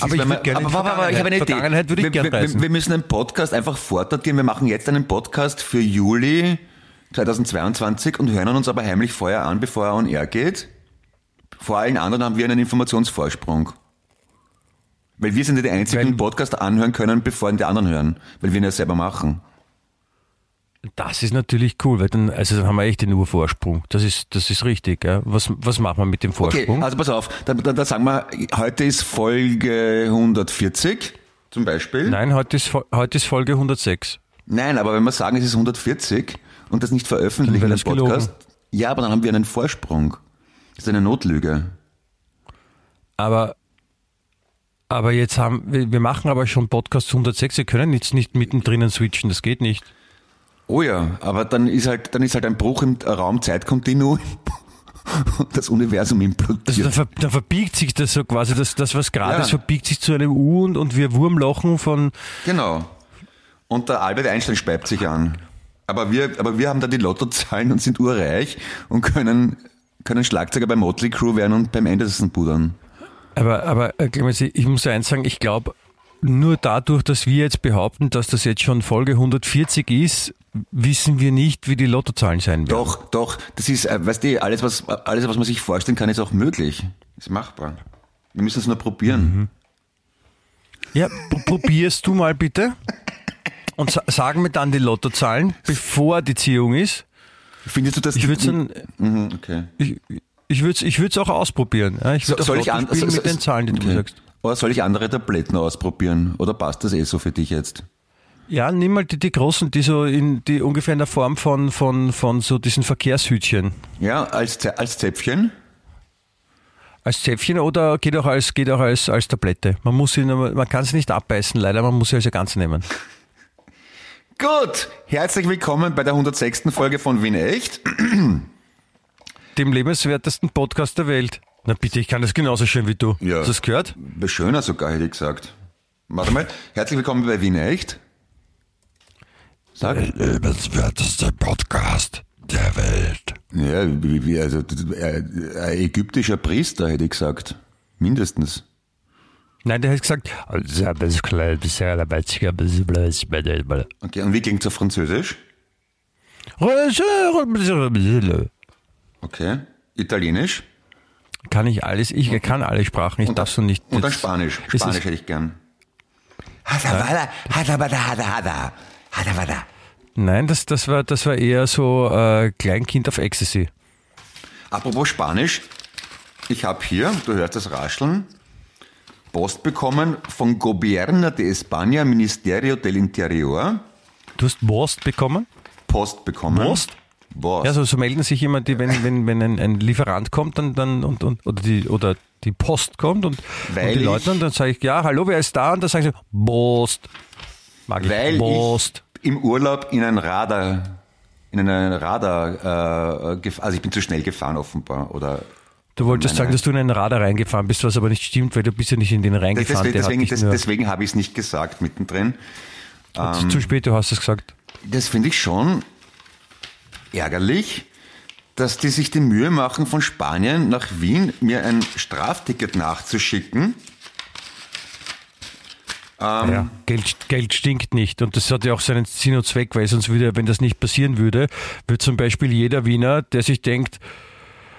aber ich, gerne aber, aber, aber ich habe eine Vergangenheit würde ich gerne wir, wir müssen einen Podcast einfach fortgehen. Wir machen jetzt einen Podcast für Juli 2022 und hören uns aber heimlich vorher an, bevor er on air geht. Vor allen anderen haben wir einen Informationsvorsprung. Weil wir sind ja die einzigen, die den Podcast anhören können, bevor ihn die anderen hören. Weil wir ihn ja selber machen. Das ist natürlich cool, weil dann, also dann haben wir echt den Urvorsprung. Das ist, das ist richtig. Ja. Was, was machen wir mit dem Vorsprung? Okay, also pass auf, da, da, da sagen wir, heute ist Folge 140 zum Beispiel. Nein, heute ist, heute ist Folge 106. Nein, aber wenn wir sagen, es ist 140 und das nicht veröffentlichen einem Podcast, gelogen. ja, aber dann haben wir einen Vorsprung. Das ist eine Notlüge. Aber aber jetzt haben wir, wir machen aber schon Podcast 106, wir können jetzt nicht mittendrin switchen, das geht nicht. Oh ja, aber dann ist halt, dann ist halt ein Bruch im Raum-Zeit-Kontinuum. das Universum implodiert. Also da, ver, da, verbiegt sich das so quasi, das, das was gerade ja. ist, verbiegt sich zu einem U und, und wir Wurmlochen von. Genau. Und der Albert Einstein speibt sich an. Aber wir, aber wir haben da die Lottozahlen und sind urreich und können, können Schlagzeuger bei Motley Crew werden und beim Anderson pudern. Aber, aber äh, ich muss eins sagen, ich glaube, nur dadurch, dass wir jetzt behaupten, dass das jetzt schon Folge 140 ist, wissen wir nicht, wie die Lottozahlen sein werden. Doch, doch. Das ist, äh, weißt du, alles was, alles, was man sich vorstellen kann, ist auch möglich. Ist machbar. Wir müssen es nur probieren. Mhm. Ja, probierst du mal bitte. Und sa sagen mir dann die Lottozahlen, bevor die Ziehung ist. Findest du das? Ich würde dann, mhm, okay. ich, ich würde es ich auch ausprobieren. Ich würde so, soll ich an, spielen so, mit den Zahlen, die okay. du sagst. Oder soll ich andere Tabletten ausprobieren? Oder passt das eh so für dich jetzt? Ja, nimm mal die, die großen, die so in die ungefähr in der Form von, von, von so diesen Verkehrshütchen. Ja, als, als Zäpfchen? Als Zäpfchen oder geht auch als, geht auch als, als Tablette. Man muss ihn, man kann es nicht abbeißen, leider, man muss sie als Ganze nehmen. Gut, herzlich willkommen bei der 106. Folge von Wien Echt. Dem lebenswertesten Podcast der Welt. Na bitte, ich kann das genauso schön wie du. Ja. Hast du das gehört? Schöner sogar, hätte ich gesagt. Warte mal. Herzlich willkommen bei Wien Echt. Sag. Der lebenswerteste Podcast der Welt. Ja, wie, wie, also äh, ein ägyptischer Priester, hätte ich gesagt. Mindestens. Nein, der hat gesagt. Okay, und wie klingt es auf Französisch? Okay. Italienisch? Kann ich alles? Ich kann alle Sprachen, ich und darf so nicht. Und dann Spanisch. Spanisch hätte ich gern. Nein, das, das, war, das war eher so äh, Kleinkind auf Ecstasy. Apropos Spanisch, ich habe hier, du hörst das Rascheln, Post bekommen von Gobierno de España, Ministerio del Interior. Du hast Post bekommen? Post bekommen. Post? Was? Ja, so, so melden sich immer die, wenn, wenn, wenn ein, ein Lieferant kommt dann, dann und, und oder die oder die Post kommt und, und die Leute und dann sage ich, ja, hallo, wer ist da? Und dann sagen sie, Post. Mag ich weil Post. ich im Urlaub in ein Radar, in einen Radar, äh, also ich bin zu schnell gefahren offenbar oder Du wolltest sagen, dass du in einen Radar reingefahren bist, was aber nicht stimmt, weil du bist ja nicht in den reingefahren. Deswegen, deswegen, deswegen habe ich es nicht gesagt mittendrin. Ähm, zu spät, du hast es gesagt. Das finde ich schon ärgerlich, dass die sich die Mühe machen, von Spanien nach Wien mir ein Strafticket nachzuschicken. Ähm, ja, Geld, Geld stinkt nicht und das hat ja auch seinen Sinn und Zweck, weil sonst würde, wenn das nicht passieren würde, würde zum Beispiel jeder Wiener, der sich denkt,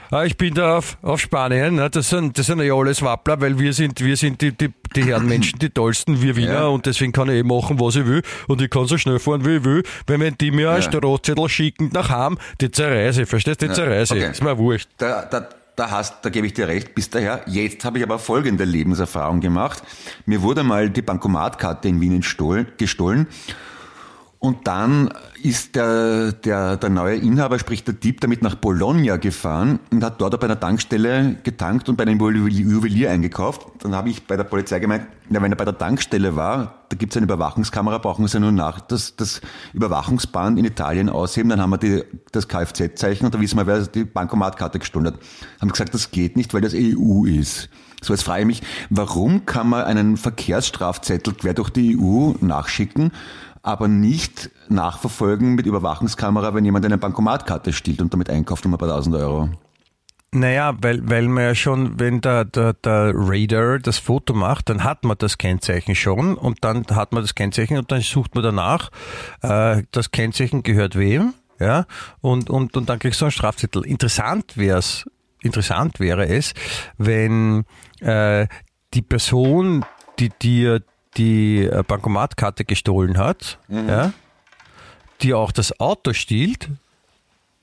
Ah, ich bin da auf, auf Spanien. Das sind, das sind ja alles Wappler, weil wir sind, wir sind die, die, die Herrenmenschen, die tollsten, wir Wiener, ja. und deswegen kann ich eh machen, was ich will. Und ich kann so schnell fahren, wie ich will. Wenn, wenn die mir ja. einen Strafzettel schicken nach Heim, die zerreiße, verstehst du? Die zerreiße. Okay. Ist mir wurscht. Da, da, da hast, da gebe ich dir recht, bis daher. Jetzt habe ich aber folgende Lebenserfahrung gemacht. Mir wurde mal die Bankomatkarte in Wien gestohlen und dann ist der, der, der neue Inhaber, sprich der Dieb, damit nach Bologna gefahren und hat dort bei einer Tankstelle getankt und bei einem Juwelier eingekauft. Dann habe ich bei der Polizei gemeint, ja, wenn er bei der Tankstelle war, da gibt es eine Überwachungskamera, brauchen sie nur nach das, das Überwachungsband in Italien ausheben, dann haben wir die, das Kfz-Zeichen und da wissen wir, wer die Bankomatkarte gestohlen hat. Haben gesagt, das geht nicht, weil das EU ist. So, jetzt frage ich mich, warum kann man einen Verkehrsstrafzettel quer durch die EU nachschicken aber nicht nachverfolgen mit Überwachungskamera, wenn jemand eine Bankomatkarte stiehlt und damit einkauft um ein paar tausend Euro. Naja, weil, weil man ja schon, wenn der, der, der Raider das Foto macht, dann hat man das Kennzeichen schon und dann hat man das Kennzeichen und dann sucht man danach, äh, das Kennzeichen gehört wem, ja, und, und, und dann kriegst du einen Strafzettel. Interessant wäre es, interessant wäre es, wenn äh, die Person, die dir die äh, Bankomatkarte gestohlen hat, mhm. ja, die auch das Auto stiehlt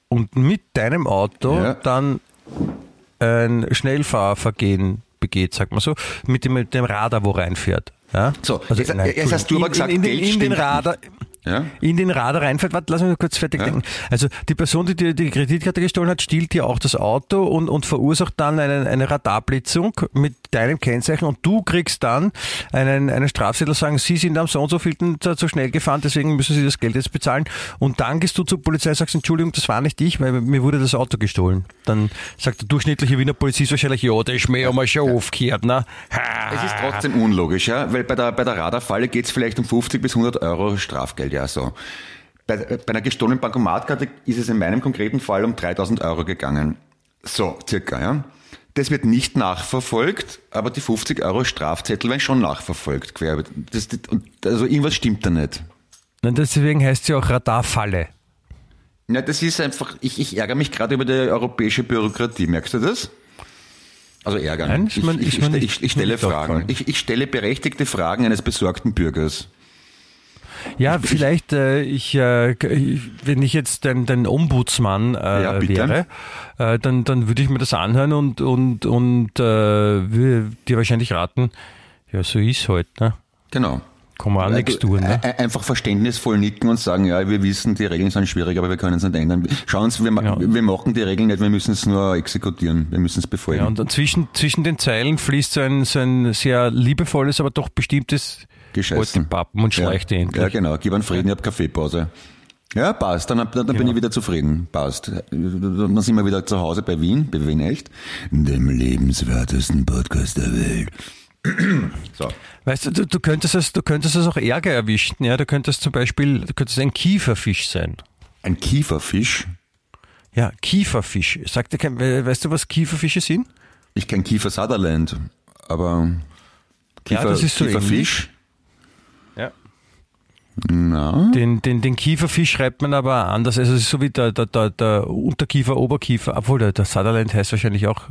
und mit deinem Auto ja. dann ein Schnellfahrvergehen begeht, sagt man so, mit dem, mit dem Radar wo reinfährt. Ja? So, also, jetzt, nein, jetzt hast du aber gesagt, in, in, in, in den Radar, ja? in den Radar reinfällt. Warte, lass mich kurz fertig ja? denken. Also die Person, die dir die Kreditkarte gestohlen hat, stiehlt dir auch das Auto und, und verursacht dann eine, eine Radarblitzung mit deinem Kennzeichen und du kriegst dann einen, einen Strafzettel, sagen, Sie sind am so und so vielten zu schnell gefahren, deswegen müssen Sie das Geld jetzt bezahlen. Und dann gehst du zur Polizei und sagst, Entschuldigung, das war nicht ich, weil mir wurde das Auto gestohlen. Dann sagt der durchschnittliche Wiener Polizist wahrscheinlich, ja, das ist mir ja schon aufgehört. Ne? Es ist trotzdem unlogisch, ja? weil bei der, bei der Radarfalle geht es vielleicht um 50 bis 100 Euro Strafgeld ja so. Bei, bei einer gestohlenen Bankomatkarte ist es in meinem konkreten Fall um 3000 Euro gegangen. So, circa, ja. Das wird nicht nachverfolgt, aber die 50 Euro Strafzettel werden schon nachverfolgt. Das, also irgendwas stimmt da nicht. Und deswegen heißt sie auch Radarfalle. Ja, das ist einfach, ich, ich ärgere mich gerade über die europäische Bürokratie. Merkst du das? Also ärgern. Nein, ich, ich, ich, ich, stelle Fragen. Ich stelle berechtigte Fragen eines besorgten Bürgers. Ja, vielleicht, äh, ich, äh, wenn ich jetzt dein, dein Ombudsmann äh, ja, wäre, äh, dann, dann würde ich mir das anhören und, und, und äh, würde dir wahrscheinlich raten, ja, so ist halt. Ne? Genau. Kann man auch nichts tun. Ne? Einfach verständnisvoll nicken und sagen, ja, wir wissen, die Regeln sind schwierig, aber wir können es nicht ändern. Schauen Sie, wir, ja. wir machen die Regeln nicht, wir müssen es nur exekutieren, wir müssen es befolgen. Ja, und zwischen, zwischen den Zeilen fließt so ein, so ein sehr liebevolles, aber doch bestimmtes gescheißen. Pappen und schleicht ja. endlich. Ja, genau. Gib einen Frieden, ich habe Kaffeepause. Ja, passt. Dann, dann, genau. bin ich wieder zufrieden. Passt. Dann sind wir wieder zu Hause bei Wien, bei Wien echt, dem lebenswertesten Podcast der Welt. so. Weißt du, du, du, könntest es, du könntest es auch Ärger erwischen. Ja, du könntest zum Beispiel, du könntest ein Kieferfisch sein. Ein Kieferfisch? Ja, Kieferfisch. Sagt dir, weißt du, was Kieferfische sind? Ich kenne Kiefer Sutherland, aber Kiefer, ja, das ist so Kieferfisch? Na? Den, den, den Kieferfisch schreibt man aber anders. Also es ist so wie der, der, der, der Unterkiefer, Oberkiefer, obwohl der, der Sutherland heißt wahrscheinlich auch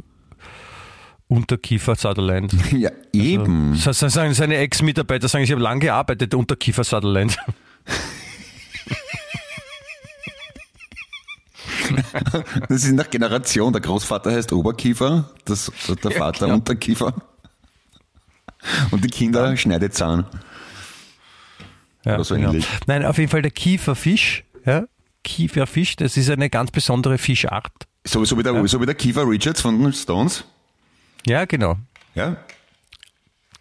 Unterkiefer Sutherland. Ja, eben. Also, sagen seine Ex-Mitarbeiter sagen, ich habe lange gearbeitet, Unterkiefer Sutherland. das ist nach Generation. Der Großvater heißt Oberkiefer, das, der Vater ja, Unterkiefer. Und die Kinder ja. Schneidezahn. Ja, oder so genau. ähnlich. Nein, auf jeden Fall der Kieferfisch, ja, Kieferfisch. Das ist eine ganz besondere Fischart. So, so, wie, der, ja. so wie der Kiefer Richards von den Stones? Ja, genau. Ja?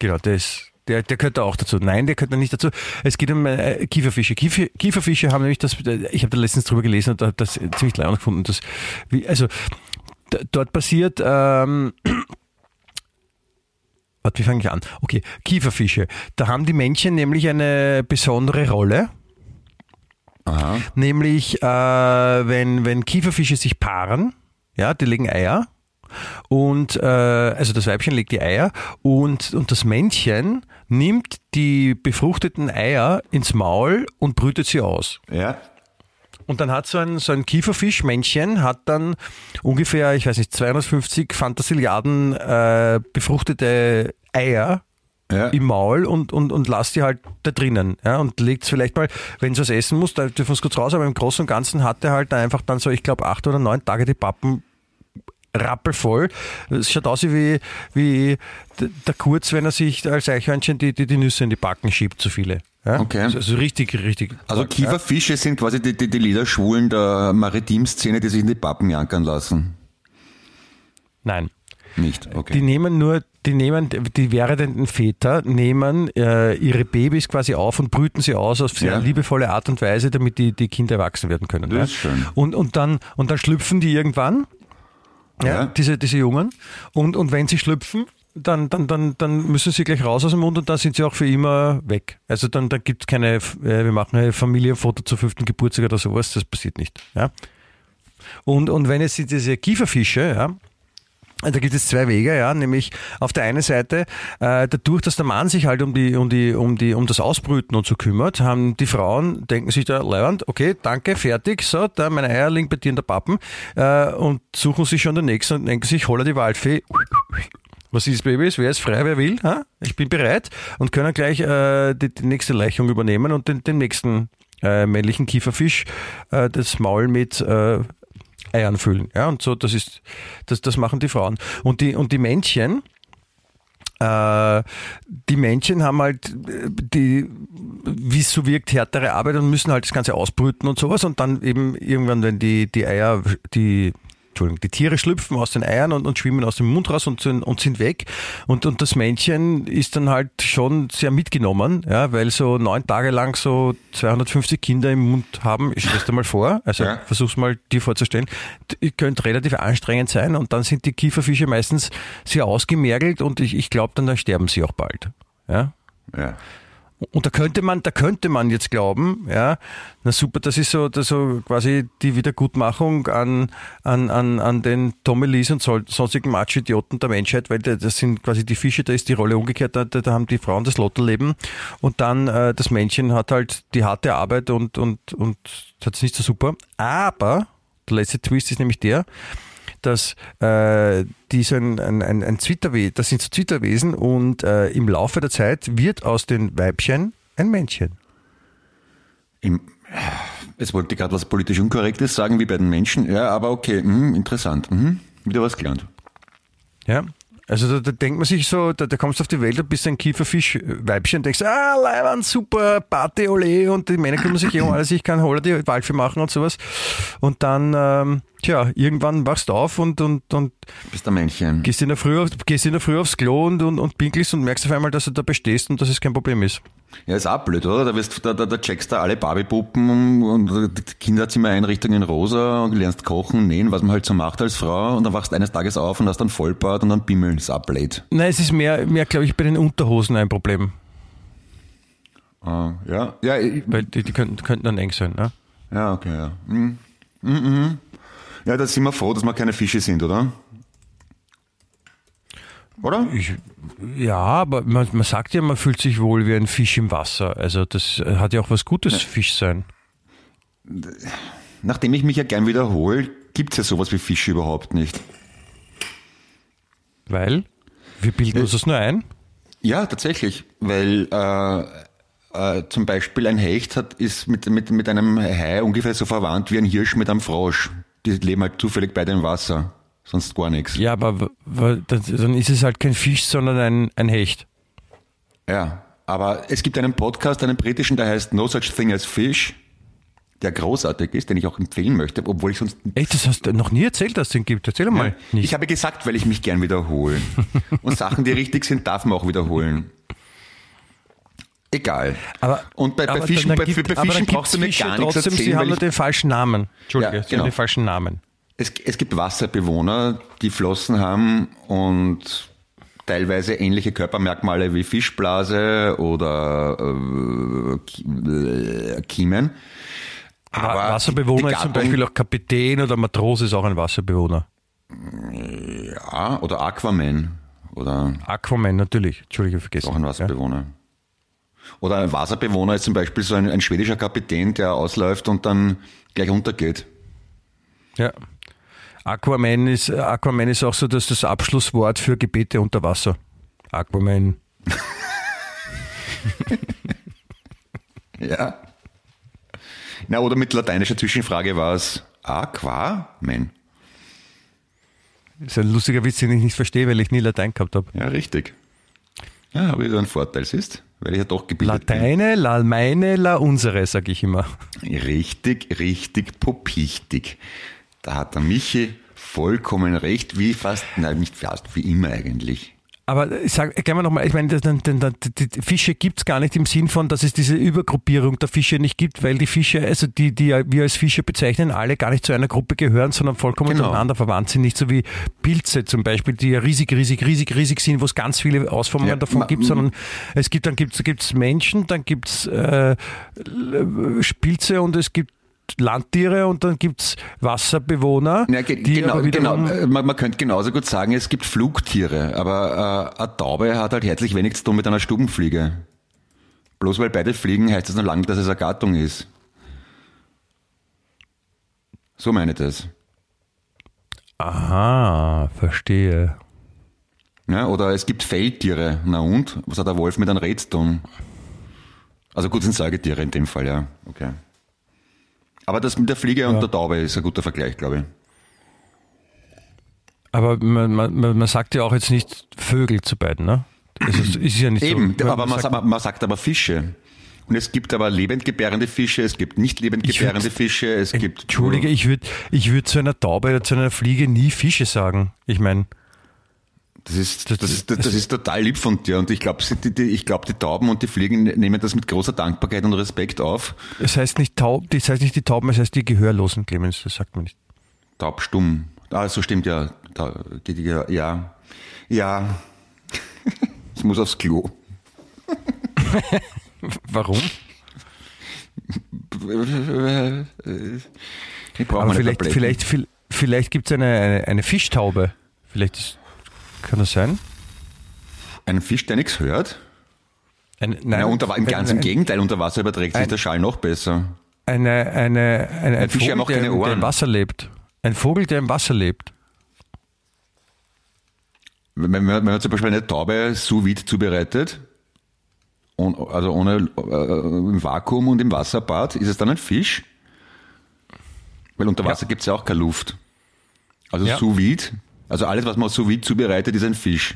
Genau, das, der, der gehört da auch dazu. Nein, der gehört da nicht dazu. Es geht um äh, Kieferfische. Kiefer, Kieferfische haben nämlich das, ich habe da letztens drüber gelesen und habe das ziemlich leid gefunden. Dass, wie, also dort passiert, ähm, Warte, wie fange ich an? Okay, Kieferfische. Da haben die Männchen nämlich eine besondere Rolle. Aha. Nämlich, äh, wenn, wenn Kieferfische sich paaren, ja, die legen Eier. Und äh, also das Weibchen legt die Eier und, und das Männchen nimmt die befruchteten Eier ins Maul und brütet sie aus. Ja. Und dann hat so ein, so ein Kieferfischmännchen hat dann ungefähr, ich weiß nicht, 250 Fantasiliarden äh, befruchtete Eier ja. im Maul und, und, und lasst die halt da drinnen. Ja, und legt es vielleicht mal, wenn es was essen muss, da dürfen es kurz raus, aber im Großen und Ganzen hat er halt einfach dann so, ich glaube, acht oder neun Tage die Pappen rappelvoll. Es schaut aus wie, wie der Kurz, wenn er sich als Eichhörnchen die, die, die Nüsse in die Backen schiebt, zu viele. Ja? Okay. Also, also richtig, richtig. Also Kieferfische ja? sind quasi die, die, die Liederschwulen der Maritimszene, die sich in die Pappen jankern lassen. Nein. Nicht, okay. Die nehmen nur, die nehmen, die werdenden Väter nehmen äh, ihre Babys quasi auf und brüten sie aus auf sehr ja. liebevolle Art und Weise, damit die, die Kinder erwachsen werden können. Das ja? ist schön. Und, und, dann, und dann schlüpfen die irgendwann, ja. Diese, diese Jungen. Und, und wenn sie schlüpfen, dann, dann, dann, dann müssen sie gleich raus aus dem Mund und dann sind sie auch für immer weg. Also dann, da gibt es keine, äh, wir machen ein Familienfoto zur fünften Geburtstag oder sowas, das passiert nicht. Ja? Und, und wenn jetzt diese Kieferfische, ja, da gibt es zwei Wege, ja, nämlich auf der einen Seite, äh, dadurch, dass der Mann sich halt um die, um die, um die, um das Ausbrüten und so kümmert, haben die Frauen, denken sich da, Leihwand, okay, danke, fertig, so, da meine Eier liegen bei dir in der Pappen, äh, und suchen sich schon den nächsten und denken sich, holla die Waldfee, was ist, Babys? Wer ist frei, wer will? Ha? Ich bin bereit und können gleich äh, die, die nächste Leichung übernehmen und den, den nächsten äh, männlichen Kieferfisch äh, das Maul mit äh, Eiern füllen. Ja, und so, das ist, das, das machen die Frauen. Und die, und die Männchen, äh, die Männchen haben halt die, wie es so wirkt, härtere Arbeit und müssen halt das Ganze ausbrüten und sowas und dann eben irgendwann, wenn die, die Eier, die Entschuldigung, die Tiere schlüpfen aus den Eiern und, und schwimmen aus dem Mund raus und, und sind weg. Und, und das Männchen ist dann halt schon sehr mitgenommen, ja, weil so neun Tage lang so 250 Kinder im Mund haben. Ich stelle dir mal vor, also ja. versuch's mal dir vorzustellen. Könnte relativ anstrengend sein und dann sind die Kieferfische meistens sehr ausgemergelt und ich, ich glaube dann, dann sterben sie auch bald. Ja. Ja. Und da könnte man, da könnte man jetzt glauben, ja, na super, das ist so, das so quasi die Wiedergutmachung an, an, an, an den Tommy Lees und sonstigen Matschidioten der Menschheit, weil das sind quasi die Fische, da ist die Rolle umgekehrt, da, da haben die Frauen das Lottoleben und dann äh, das Männchen hat halt die harte Arbeit und, und, und hat es nicht so super. Aber der letzte Twist ist nämlich der, dass äh, die so ein, ein, ein, ein Zwitterwesen, das sind so Zwitterwesen und äh, im Laufe der Zeit wird aus den Weibchen ein Männchen. Im, jetzt wollte gerade was politisch Unkorrektes sagen, wie bei den Menschen. Ja, aber okay, mhm, interessant. Mhm. Wieder was gelernt. Ja, also da, da, denkt man sich so, da, da kommst du auf die Welt, du bist ein Kieferfischweibchen und denkst, ah, Leiband, super, Party, ole, und die Männer kümmern sich eh um alles, ich kann Holler die Waldfee machen und sowas. Und dann, ähm, tja, irgendwann wachst du auf und, und, und bist ein Männchen. Gehst in der Früh, auf, gehst in der Früh aufs Klo und, und, und pinkelst und merkst auf einmal, dass du da bestehst und dass es kein Problem ist. Ja, ist auch blöd, oder? Da, wirst, da, da, da checkst du alle Barbiepuppen und Kinderzimmereinrichtungen in rosa und lernst kochen, nähen, was man halt so macht als Frau und dann wachst eines Tages auf und hast dann Vollbart und dann bimmeln. Ist auch blöd. Nein, es ist mehr, mehr glaube ich, bei den Unterhosen ein Problem. Ah, ja. ja Weil die, die könnten, könnten dann eng sein, ne? Ja, okay, ja. Mhm. Mhm, mhm. Ja, da sind wir froh, dass wir keine Fische sind, oder? Oder? Ich, ja, aber man, man, sagt ja, man fühlt sich wohl wie ein Fisch im Wasser. Also das hat ja auch was Gutes, ja. Fisch sein. Nachdem ich mich ja gern wiederhole, gibt es ja sowas wie Fische überhaupt nicht. Weil? Wir bilden uns das nur ein? Ja, tatsächlich. Weil äh, äh, zum Beispiel ein Hecht hat, ist mit, mit, mit einem Hai ungefähr so verwandt wie ein Hirsch mit einem Frosch. Die leben halt zufällig beide im Wasser sonst gar nichts. Ja, aber dann ist es halt kein Fisch, sondern ein, ein Hecht. Ja, aber es gibt einen Podcast, einen britischen, der heißt No Such Thing as Fish. der großartig ist, den ich auch empfehlen möchte, obwohl ich sonst. Echt, das hast du noch nie erzählt, dass es den gibt. Erzähl mal. Ja, ich habe gesagt, weil ich mich gern wiederhole. Und Sachen, die richtig sind, darf man auch wiederholen. Egal. Aber, und bei, bei Fischen, bei, gibt, bei Fischen brauchst du mir gar nichts trotzdem, erzählen. Sie haben nur den falschen Namen. Entschuldige, ja, Sie genau. haben den falschen Namen. Es, es gibt Wasserbewohner, die Flossen haben und teilweise ähnliche Körpermerkmale wie Fischblase oder äh, Kiemen. Aber Wasserbewohner ist zum Beispiel auch Kapitän oder Matrose ist auch ein Wasserbewohner. Ja, oder Aquaman. Oder Aquaman, natürlich. Entschuldige, vergessen. Auch ein Wasserbewohner. Ja. Oder ein Wasserbewohner ist zum Beispiel so ein, ein schwedischer Kapitän, der ausläuft und dann gleich untergeht. Ja. Aquaman ist, Aquaman ist auch so dass das Abschlusswort für Gebete unter Wasser. Aquaman. ja. Na, oder mit lateinischer Zwischenfrage war es Aquaman. Das ist ein lustiger Witz, den ich nicht verstehe, weil ich nie Latein gehabt habe. Ja, richtig. Ja, aber so ein Vorteil ist, weil ich ja doch gebildet Lateine, bin. la meine, la unsere, sage ich immer. Richtig, richtig popichtig. Da hat der Michi vollkommen recht, wie fast, nein, nicht fast, wie immer eigentlich. Aber ich sage gleich mal nochmal, ich meine, die, die Fische gibt es gar nicht im Sinn von, dass es diese Übergruppierung der Fische nicht gibt, weil die Fische, also die, die wir als Fische bezeichnen, alle gar nicht zu einer Gruppe gehören, sondern vollkommen genau. zueinander verwandt sind. Nicht so wie Pilze zum Beispiel, die ja riesig, riesig, riesig, riesig sind, wo es ganz viele Ausformungen ja, davon gibt, sondern es gibt, dann gibt es Menschen, dann gibt es äh, Pilze und es gibt Landtiere und dann gibt es Wasserbewohner. Ja, ge genau, genau. Man, man, könnte genauso gut sagen, es gibt Flugtiere, aber äh, eine Taube hat halt herzlich wenig zu tun mit einer Stubenfliege. Bloß weil beide fliegen, heißt das noch lange, dass es eine Gattung ist. So meine ich das. Aha, verstehe. Ja, oder es gibt Feldtiere. Na und? Was hat der Wolf mit einem Reh zu tun? Also gut, sind Säugetiere in dem Fall, ja. Okay. Aber das mit der Fliege ja. und der Taube ist ein guter Vergleich, glaube ich. Aber man, man, man sagt ja auch jetzt nicht Vögel zu beiden, ne? Es ist, ist ja nicht Eben, so. aber man sagt, man sagt aber Fische. Und es gibt aber lebendgebärende Fische, es gibt nicht lebendgebärende Fische, es gibt. Entschuldige, ich würde ich würd zu einer Taube oder zu einer Fliege nie Fische sagen. Ich meine. Das ist, das, das, das, das ist total lieb von dir und ich glaube, die, die, ich glaub, die Tauben und die Fliegen nehmen das mit großer Dankbarkeit und Respekt auf. Es heißt nicht Taub, das heißt nicht die Tauben, es heißt die Gehörlosen, Clemens, das sagt man nicht. Taubstumm. Ah, so stimmt ja. Ja, ja. Ja. ich muss aufs Klo. Warum? Ich brauche Aber vielleicht, vielleicht, vielleicht, vielleicht gibt es eine, eine, eine Fischtaube. Vielleicht ist kann das sein? Ein Fisch, der nichts hört? Ein, nein, ja, unter, im ganz im Gegenteil, unter Wasser überträgt sich der Schall noch besser. Eine, eine, eine, ein, Fisch, Vogel, der, der, im Wasser lebt. Ein Vogel, der im Wasser lebt. Wenn man, wenn man zum Beispiel eine Taube sous vide zubereitet, und, also ohne äh, im Vakuum und im Wasserbad, ist es dann ein Fisch? Weil unter Wasser ja. gibt es ja auch keine Luft. Also ja. sous vide also alles, was man sous vide zubereitet, ist ein Fisch.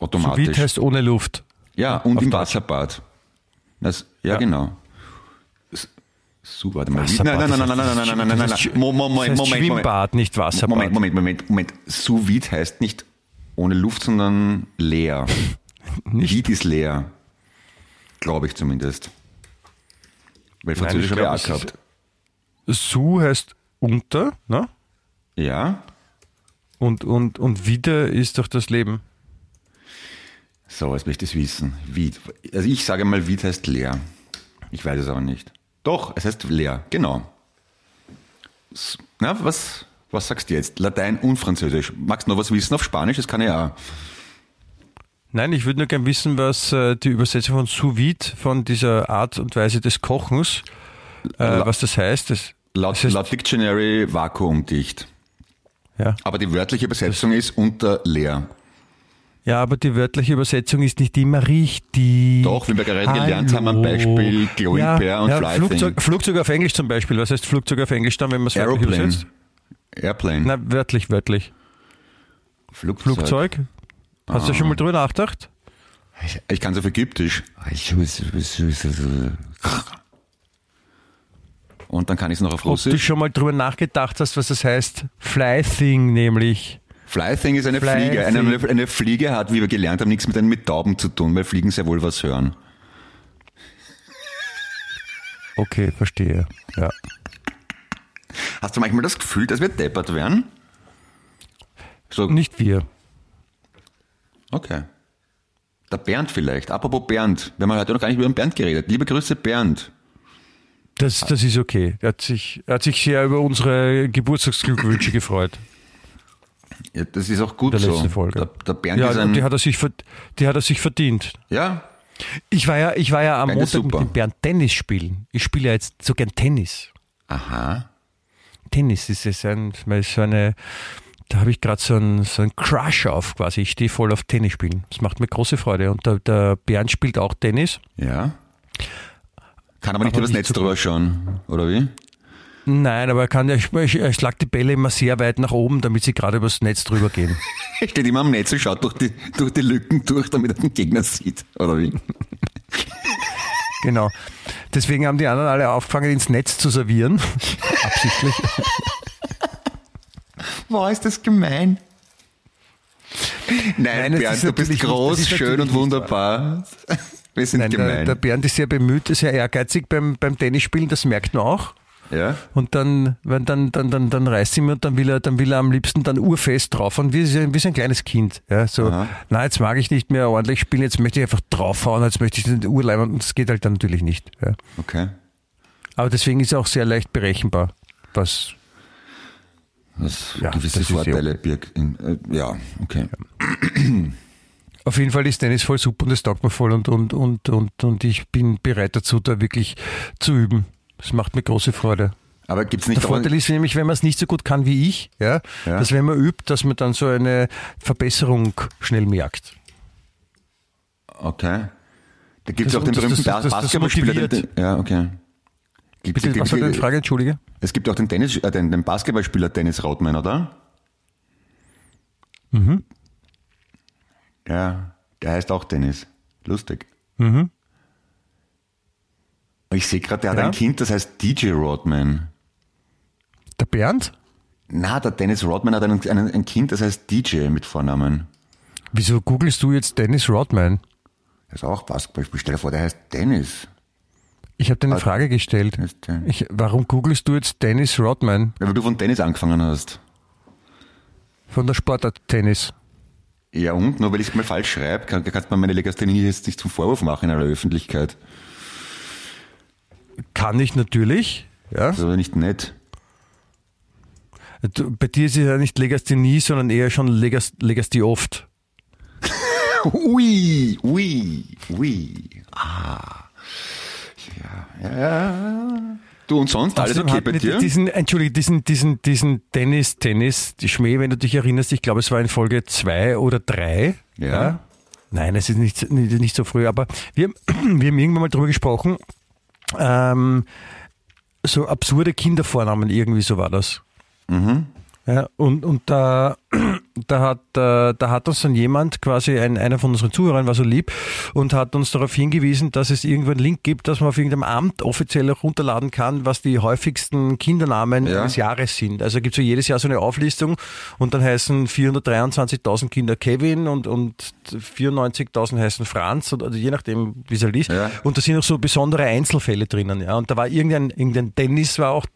Automatisch. Sous heißt ohne Luft. Ja, und Auf im Deutsch. Wasserbad. Das, ja, ja, genau. So, warte mal. Nein, nein, nein, nein, nein, nein, nein, nein, nein, nein, nein. Moment, Moment, Moment. Schwimmbad, nicht Wasserbad. Moment, Moment, Moment, Moment. Sous vide heißt nicht ohne Luft, sondern leer. nicht? Vide ist leer. Glaube ich zumindest. Weil Französisch habe ich auch gehabt. Sous heißt unter, ne? Ja. Und, und, und wieder ist doch das Leben. So, jetzt möchte ich es wissen. Wied. Also ich sage mal, Wied heißt leer. Ich weiß es aber nicht. Doch, es heißt leer, genau. Na, was, was sagst du jetzt? Latein und Französisch. Magst du noch was wissen auf Spanisch? Das kann ich auch. Nein, ich würde nur gerne wissen, was äh, die Übersetzung von sous vide, von dieser Art und Weise des Kochens, äh, was das heißt. Das, laut, das heißt, laut Dictionary vakuumdicht. Ja. Aber die wörtliche Übersetzung ist unter leer. Ja, aber die wörtliche Übersetzung ist nicht immer richtig. Doch, wie wir gerade Hallo. gelernt haben, am Beispiel Glowing ja, Bear und ja, Fly Flugzeug, Flugzeug auf Englisch zum Beispiel. Was heißt Flugzeug auf Englisch dann, wenn man es wörtlich übersetzt? Airplane. Na, wörtlich, wörtlich. Flugzeug. Flugzeug? Hast ah. du schon mal drüber nachgedacht? Ich, ich kann es auf Ägyptisch. Und dann kann ich es noch auf Russisch. Ob du schon mal drüber nachgedacht hast, was das heißt? Fly Thing nämlich. Fly Thing ist eine Fly Fliege. Eine, eine, Fliege hat, wie wir gelernt haben, nichts mit, mit Tauben zu tun, weil Fliegen sehr wohl was hören. Okay, verstehe. Ja. Hast du manchmal das Gefühl, dass wir deppert werden? So. Nicht wir. Okay. Der Bernd vielleicht. Apropos Bernd. Wir haben heute noch gar nicht über den Bernd geredet. Liebe Grüße, Bernd. Das, das ist okay. Er hat, sich, er hat sich sehr über unsere Geburtstagsglückwünsche gefreut. Ja, das ist auch gut der so. Folge. Der, der Bernd ja, ist ein die hat, er sich, die hat er sich verdient. Ja. Ich war ja, ich war ja am Bernd Montag mit dem Bernd Tennis spielen. Ich spiele ja jetzt so gern Tennis. Aha. Tennis ist es ein, so eine, da habe ich gerade so einen so einen Crush auf quasi. Ich stehe voll auf Tennis spielen. Das macht mir große Freude. Und der, der Bernd spielt auch Tennis. Ja. Kann aber nicht aber übers Netz drüber schauen, oder wie? Nein, aber er kann, ich, er schlagt die Bälle immer sehr weit nach oben, damit sie gerade übers Netz drüber gehen. er steht immer am Netz und schaut durch die, durch die Lücken durch, damit er den Gegner sieht, oder wie? genau. Deswegen haben die anderen alle aufgefangen, ins Netz zu servieren. Absichtlich. Boah, ist das gemein. Nein, Nein Bernd, du bist groß, schön und wunderbar. Wir sind Nein, gemein. Der, der Bernd ist sehr bemüht, sehr ehrgeizig beim, beim Tennisspielen, das merkt man auch. Ja. Und dann, wenn dann, dann, dann, dann reißt sie mir und dann will er, dann will er am liebsten dann urfest drauf und wie, wie so ein kleines Kind. Ja, so, Aha. na, jetzt mag ich nicht mehr ordentlich spielen, jetzt möchte ich einfach draufhauen, jetzt möchte ich den Urleim und das geht halt dann natürlich nicht. Ja. Okay. Aber deswegen ist er auch sehr leicht berechenbar, was was ja, gewisse Vorteile birgt. Äh, ja, okay. Ja. Auf jeden Fall ist Tennis voll super und es taugt mir voll und, und, und, und, und ich bin bereit dazu, da wirklich zu üben. Das macht mir große Freude. Aber gibt's nicht Der Vorteil ist nämlich, wenn man es nicht so gut kann wie ich, ja, ja, dass wenn man übt, dass man dann so eine Verbesserung schnell merkt. Okay. Da gibt es auch den berühmten Basketballspieler. Ja, okay. Gibt's, Bitte, was war deine Frage? Entschuldige. Es gibt auch den, Tennis, äh, den, den Basketballspieler Dennis Rodman, oder? Mhm. Ja, der heißt auch Dennis. Lustig. Mhm. Ich sehe gerade, der hat ja. ein Kind, das heißt DJ Rodman. Der Bernd? Na, der Dennis Rodman hat ein, ein, ein Kind, das heißt DJ mit Vornamen. Wieso googelst du jetzt Dennis Rodman? Das ist auch Basketballspieler. Stell dir vor, der heißt Dennis. Ich habe dir eine? Frage gestellt. Ich, warum googelst du jetzt Dennis Rodman? Ja, weil du von Tennis angefangen hast. Von der Sportart Tennis. Ja und? Nur weil ich es mal falsch schreibe, kann, kannst du mir meine Legasthenie jetzt nicht zum Vorwurf machen in aller Öffentlichkeit. Kann ich natürlich. Ja. Das ist aber nicht nett. Du, bei dir ist es ja nicht Legasthenie, sondern eher schon Legas, Legasthie oft. ui, ui, ui. Ah. Ja, ja. Du und sonst alles Außerdem okay bei dir? Diesen, Entschuldige, diesen, diesen, diesen Tennis, Tennis, die Schmäh, wenn du dich erinnerst, ich glaube, es war in Folge zwei oder drei. Ja. ja. Nein, es ist nicht, nicht, nicht so früh, aber wir, wir haben irgendwann mal drüber gesprochen, ähm, so absurde Kindervornamen, irgendwie so war das. Mhm. Ja, und, und da, da, hat, äh, da hat uns dann jemand, quasi ein, einer von unseren Zuhörern war so lieb und hat uns darauf hingewiesen, dass es irgendwo einen Link gibt, dass man auf irgendeinem Amt offiziell runterladen kann, was die häufigsten Kindernamen ja. des Jahres sind. Also gibt es so jedes Jahr so eine Auflistung und dann heißen 423.000 Kinder Kevin und, und 94.000 heißen Franz, oder, also je nachdem, wie es halt ist. Ja. Und da sind auch so besondere Einzelfälle drinnen. Ja. Und da war irgendein, irgendein Dennis war auch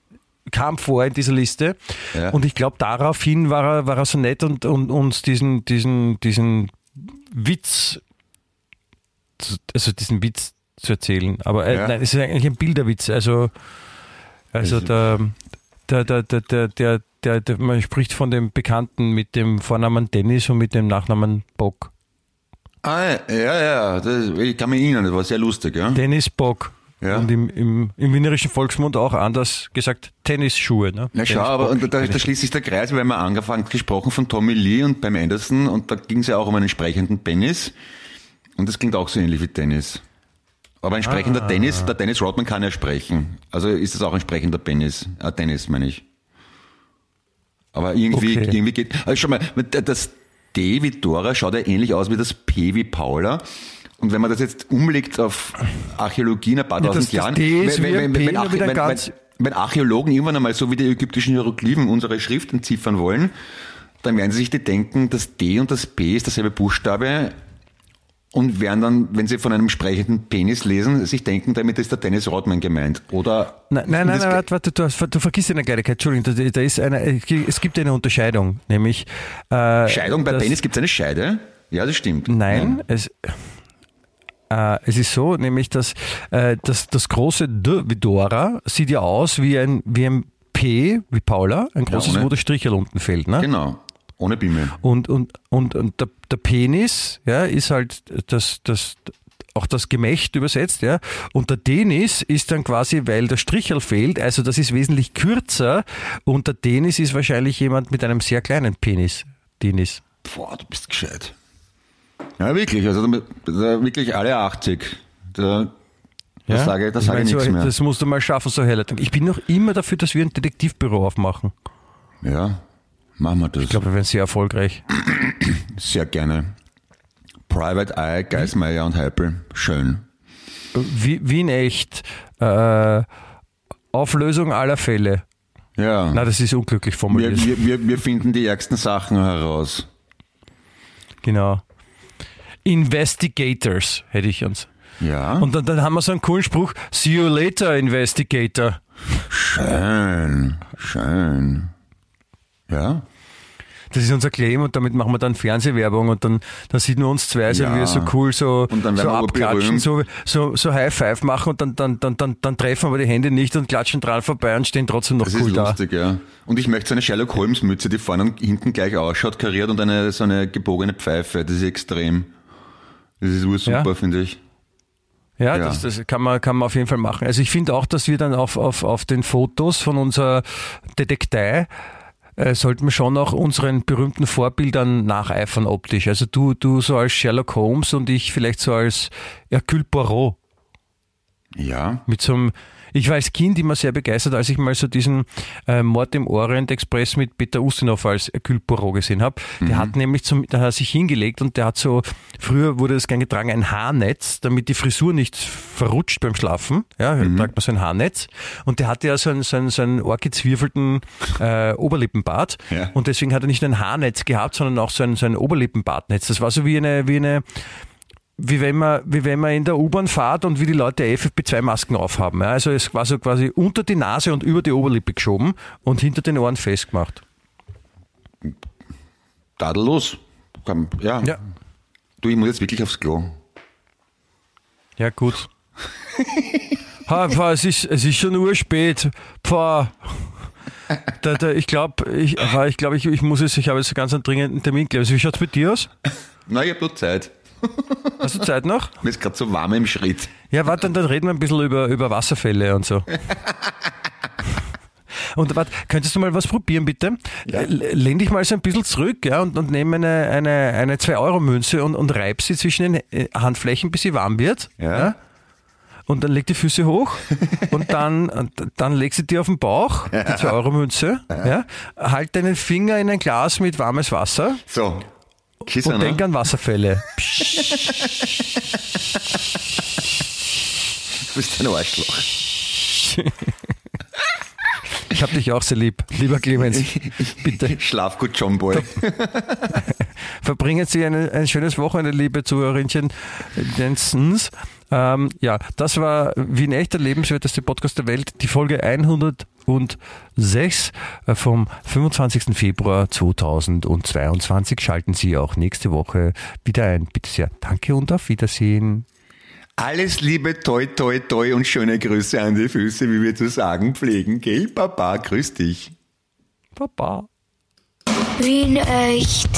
kam vor in dieser Liste. Ja. Und ich glaube, daraufhin war er, war er so nett und, und uns diesen, diesen, diesen Witz, also diesen Witz zu erzählen. Aber äh, ja. nein, es ist eigentlich ein Bilderwitz. Also, also der, der, der, der, der, der, der, man spricht von dem Bekannten mit dem Vornamen Dennis und mit dem Nachnamen Bock. Ah, ja, ja, das, ich kann mich erinnern, das war sehr lustig, ja. Dennis Bock. Ja. Und im, im, im wienerischen Volksmund auch anders gesagt Tennisschuhe. Ne? Na schau, aber und da, da schließt sich der Kreis, weil wir angefangen gesprochen von Tommy Lee und beim Anderson und da ging es ja auch um einen entsprechenden Penis und das klingt auch so ähnlich wie Tennis. Aber ein entsprechender ah. Tennis, der Dennis Rodman kann ja sprechen. Also ist das auch ein entsprechender Penis. Äh, Tennis, meine ich. Aber irgendwie, okay. irgendwie geht. Also schau mal, das D wie Dora schaut ja ähnlich aus wie das P wie Paula. Und wenn man das jetzt umlegt auf Archäologie in ein paar tausend Jahren, wenn, Archäologen irgendwann einmal so wie die ägyptischen Hieroglyphen unsere Schrift entziffern wollen, dann werden sie sich die denken, das D und das P ist derselbe Buchstabe und werden dann, wenn sie von einem sprechenden Penis lesen, sich denken, damit ist der Dennis Rodman gemeint. Oder? Nein, nein, nein, nein warte, du, du vergisst eine Kleinigkeit. Entschuldigung, da, da, ist eine, es gibt eine Unterscheidung, nämlich. Äh, Scheidung bei Penis gibt es eine Scheide? Ja, das stimmt. Nein, ja. es. Äh, es ist so, nämlich, dass, äh, dass das große D wie Dora sieht ja aus wie ein, wie ein P wie Paula, ein großes, ja, wo der Strichel unten fällt. Ne? Genau. Ohne Bimmel. Und, und, und, und der, der Penis ja, ist halt das, das, auch das Gemächt übersetzt, ja. Und der Denis ist dann quasi, weil der Strichel fehlt, also das ist wesentlich kürzer und der Denis ist wahrscheinlich jemand mit einem sehr kleinen Penis. Denis. Boah, du bist gescheit. Ja, wirklich, also wirklich alle 80. Da, das ja? sage, das ich sage ich nichts so, mehr. Das musst du mal schaffen, so Herleitung. Ich bin noch immer dafür, dass wir ein Detektivbüro aufmachen. Ja, Machen wir das. Ich glaube, wir werden sehr erfolgreich. Sehr gerne. Private Eye, Geismeier und Heipel. Schön. Wie, wie in echt. Äh, Auflösung aller Fälle. Ja. Na, das ist unglücklich formuliert. Wir, wir, wir finden die ärgsten Sachen heraus. Genau. Investigators hätte ich uns. Ja. Und dann, dann haben wir so einen coolen Spruch: See you later, Investigator. Schön, schön. Ja. Das ist unser Claim und damit machen wir dann Fernsehwerbung und dann, dann sieht man uns zwei, so ja. wir so cool so, so abklatschen, so, so, so High Five machen und dann, dann, dann, dann, dann treffen wir die Hände nicht und klatschen dran vorbei und stehen trotzdem noch das cool da. Das ist lustig, ja. Und ich möchte so eine Sherlock Holmes Mütze, die vorne und hinten gleich ausschaut, kariert und eine, so eine gebogene Pfeife. Das ist extrem. Das ist super, ja. finde ich. Ja, ja, Das, das kann man, kann man auf jeden Fall machen. Also ich finde auch, dass wir dann auf, auf, auf den Fotos von unserer Detektei äh, sollten wir schon auch unseren berühmten Vorbildern nacheifern optisch. Also du, du so als Sherlock Holmes und ich vielleicht so als Hercule Poirot. Ja. Mit so einem ich war als Kind immer sehr begeistert, als ich mal so diesen äh, Mord im Orient Express mit Peter Ustinov als Poirot gesehen habe. Mhm. Der hat nämlich zum, da hat er sich hingelegt und der hat so, früher wurde das gern getragen, ein Haarnetz, damit die Frisur nicht verrutscht beim Schlafen. Ja, mhm. tragt man so ein Haarnetz. Und der hatte ja so einen, so einen, so einen orgezwirfelten äh, Oberlippenbart. Ja. Und deswegen hat er nicht ein Haarnetz gehabt, sondern auch so ein, so ein Oberlippenbartnetz. Das war so wie eine, wie eine wie wenn man, wie wenn man in der U-Bahn fährt und wie die Leute FFP2-Masken aufhaben. Ja, also es war so quasi unter die Nase und über die Oberlippe geschoben und hinter den Ohren festgemacht. Tadellos. Ja. ja. Du, ich muss jetzt wirklich aufs Klo. Ja, gut. ha, pfa, es, ist, es ist schon urspät. Pfa. Da, da, ich glaube, ich, ich, glaub, ich, ich muss jetzt, ich habe jetzt einen ganz dringenden Termin. Also, wie schaut es bei dir aus? Na, ich habe nur Zeit. Hast du Zeit noch? Mir ist gerade so warm im Schritt. Ja, warte, dann, dann reden wir ein bisschen über, über Wasserfälle und so. Und warte, könntest du mal was probieren, bitte? Ja. Lehn dich mal so ein bisschen zurück ja, und, und nehme eine, eine, eine 2-Euro-Münze und, und reib sie zwischen den äh, Handflächen, bis sie warm wird. Ja. ja. Und dann leg die Füße hoch und dann, dann leg sie dir auf den Bauch, die 2-Euro-Münze. Ja. Halt deinen Finger in ein Glas mit warmes Wasser. So. Kisser, und denk an Wasserfälle. du bist ein Arschloch. Ich hab dich auch sehr lieb, lieber Clemens. Bitte. Schlaf gut, John Boy. Verbringen Sie ein, ein schönes Wochenende, liebe Zuhörerinnen. Ähm, ja, das war wie ein echter lebenswerteste Podcast der Welt, die Folge 106 äh, vom 25. Februar 2022. Schalten Sie auch nächste Woche wieder ein. Bitte sehr. Danke und auf Wiedersehen. Alles Liebe, toi, toi, toi und schöne Grüße an die Füße, wie wir zu sagen pflegen. Gell, Papa, grüß dich. Papa. Wie in echt.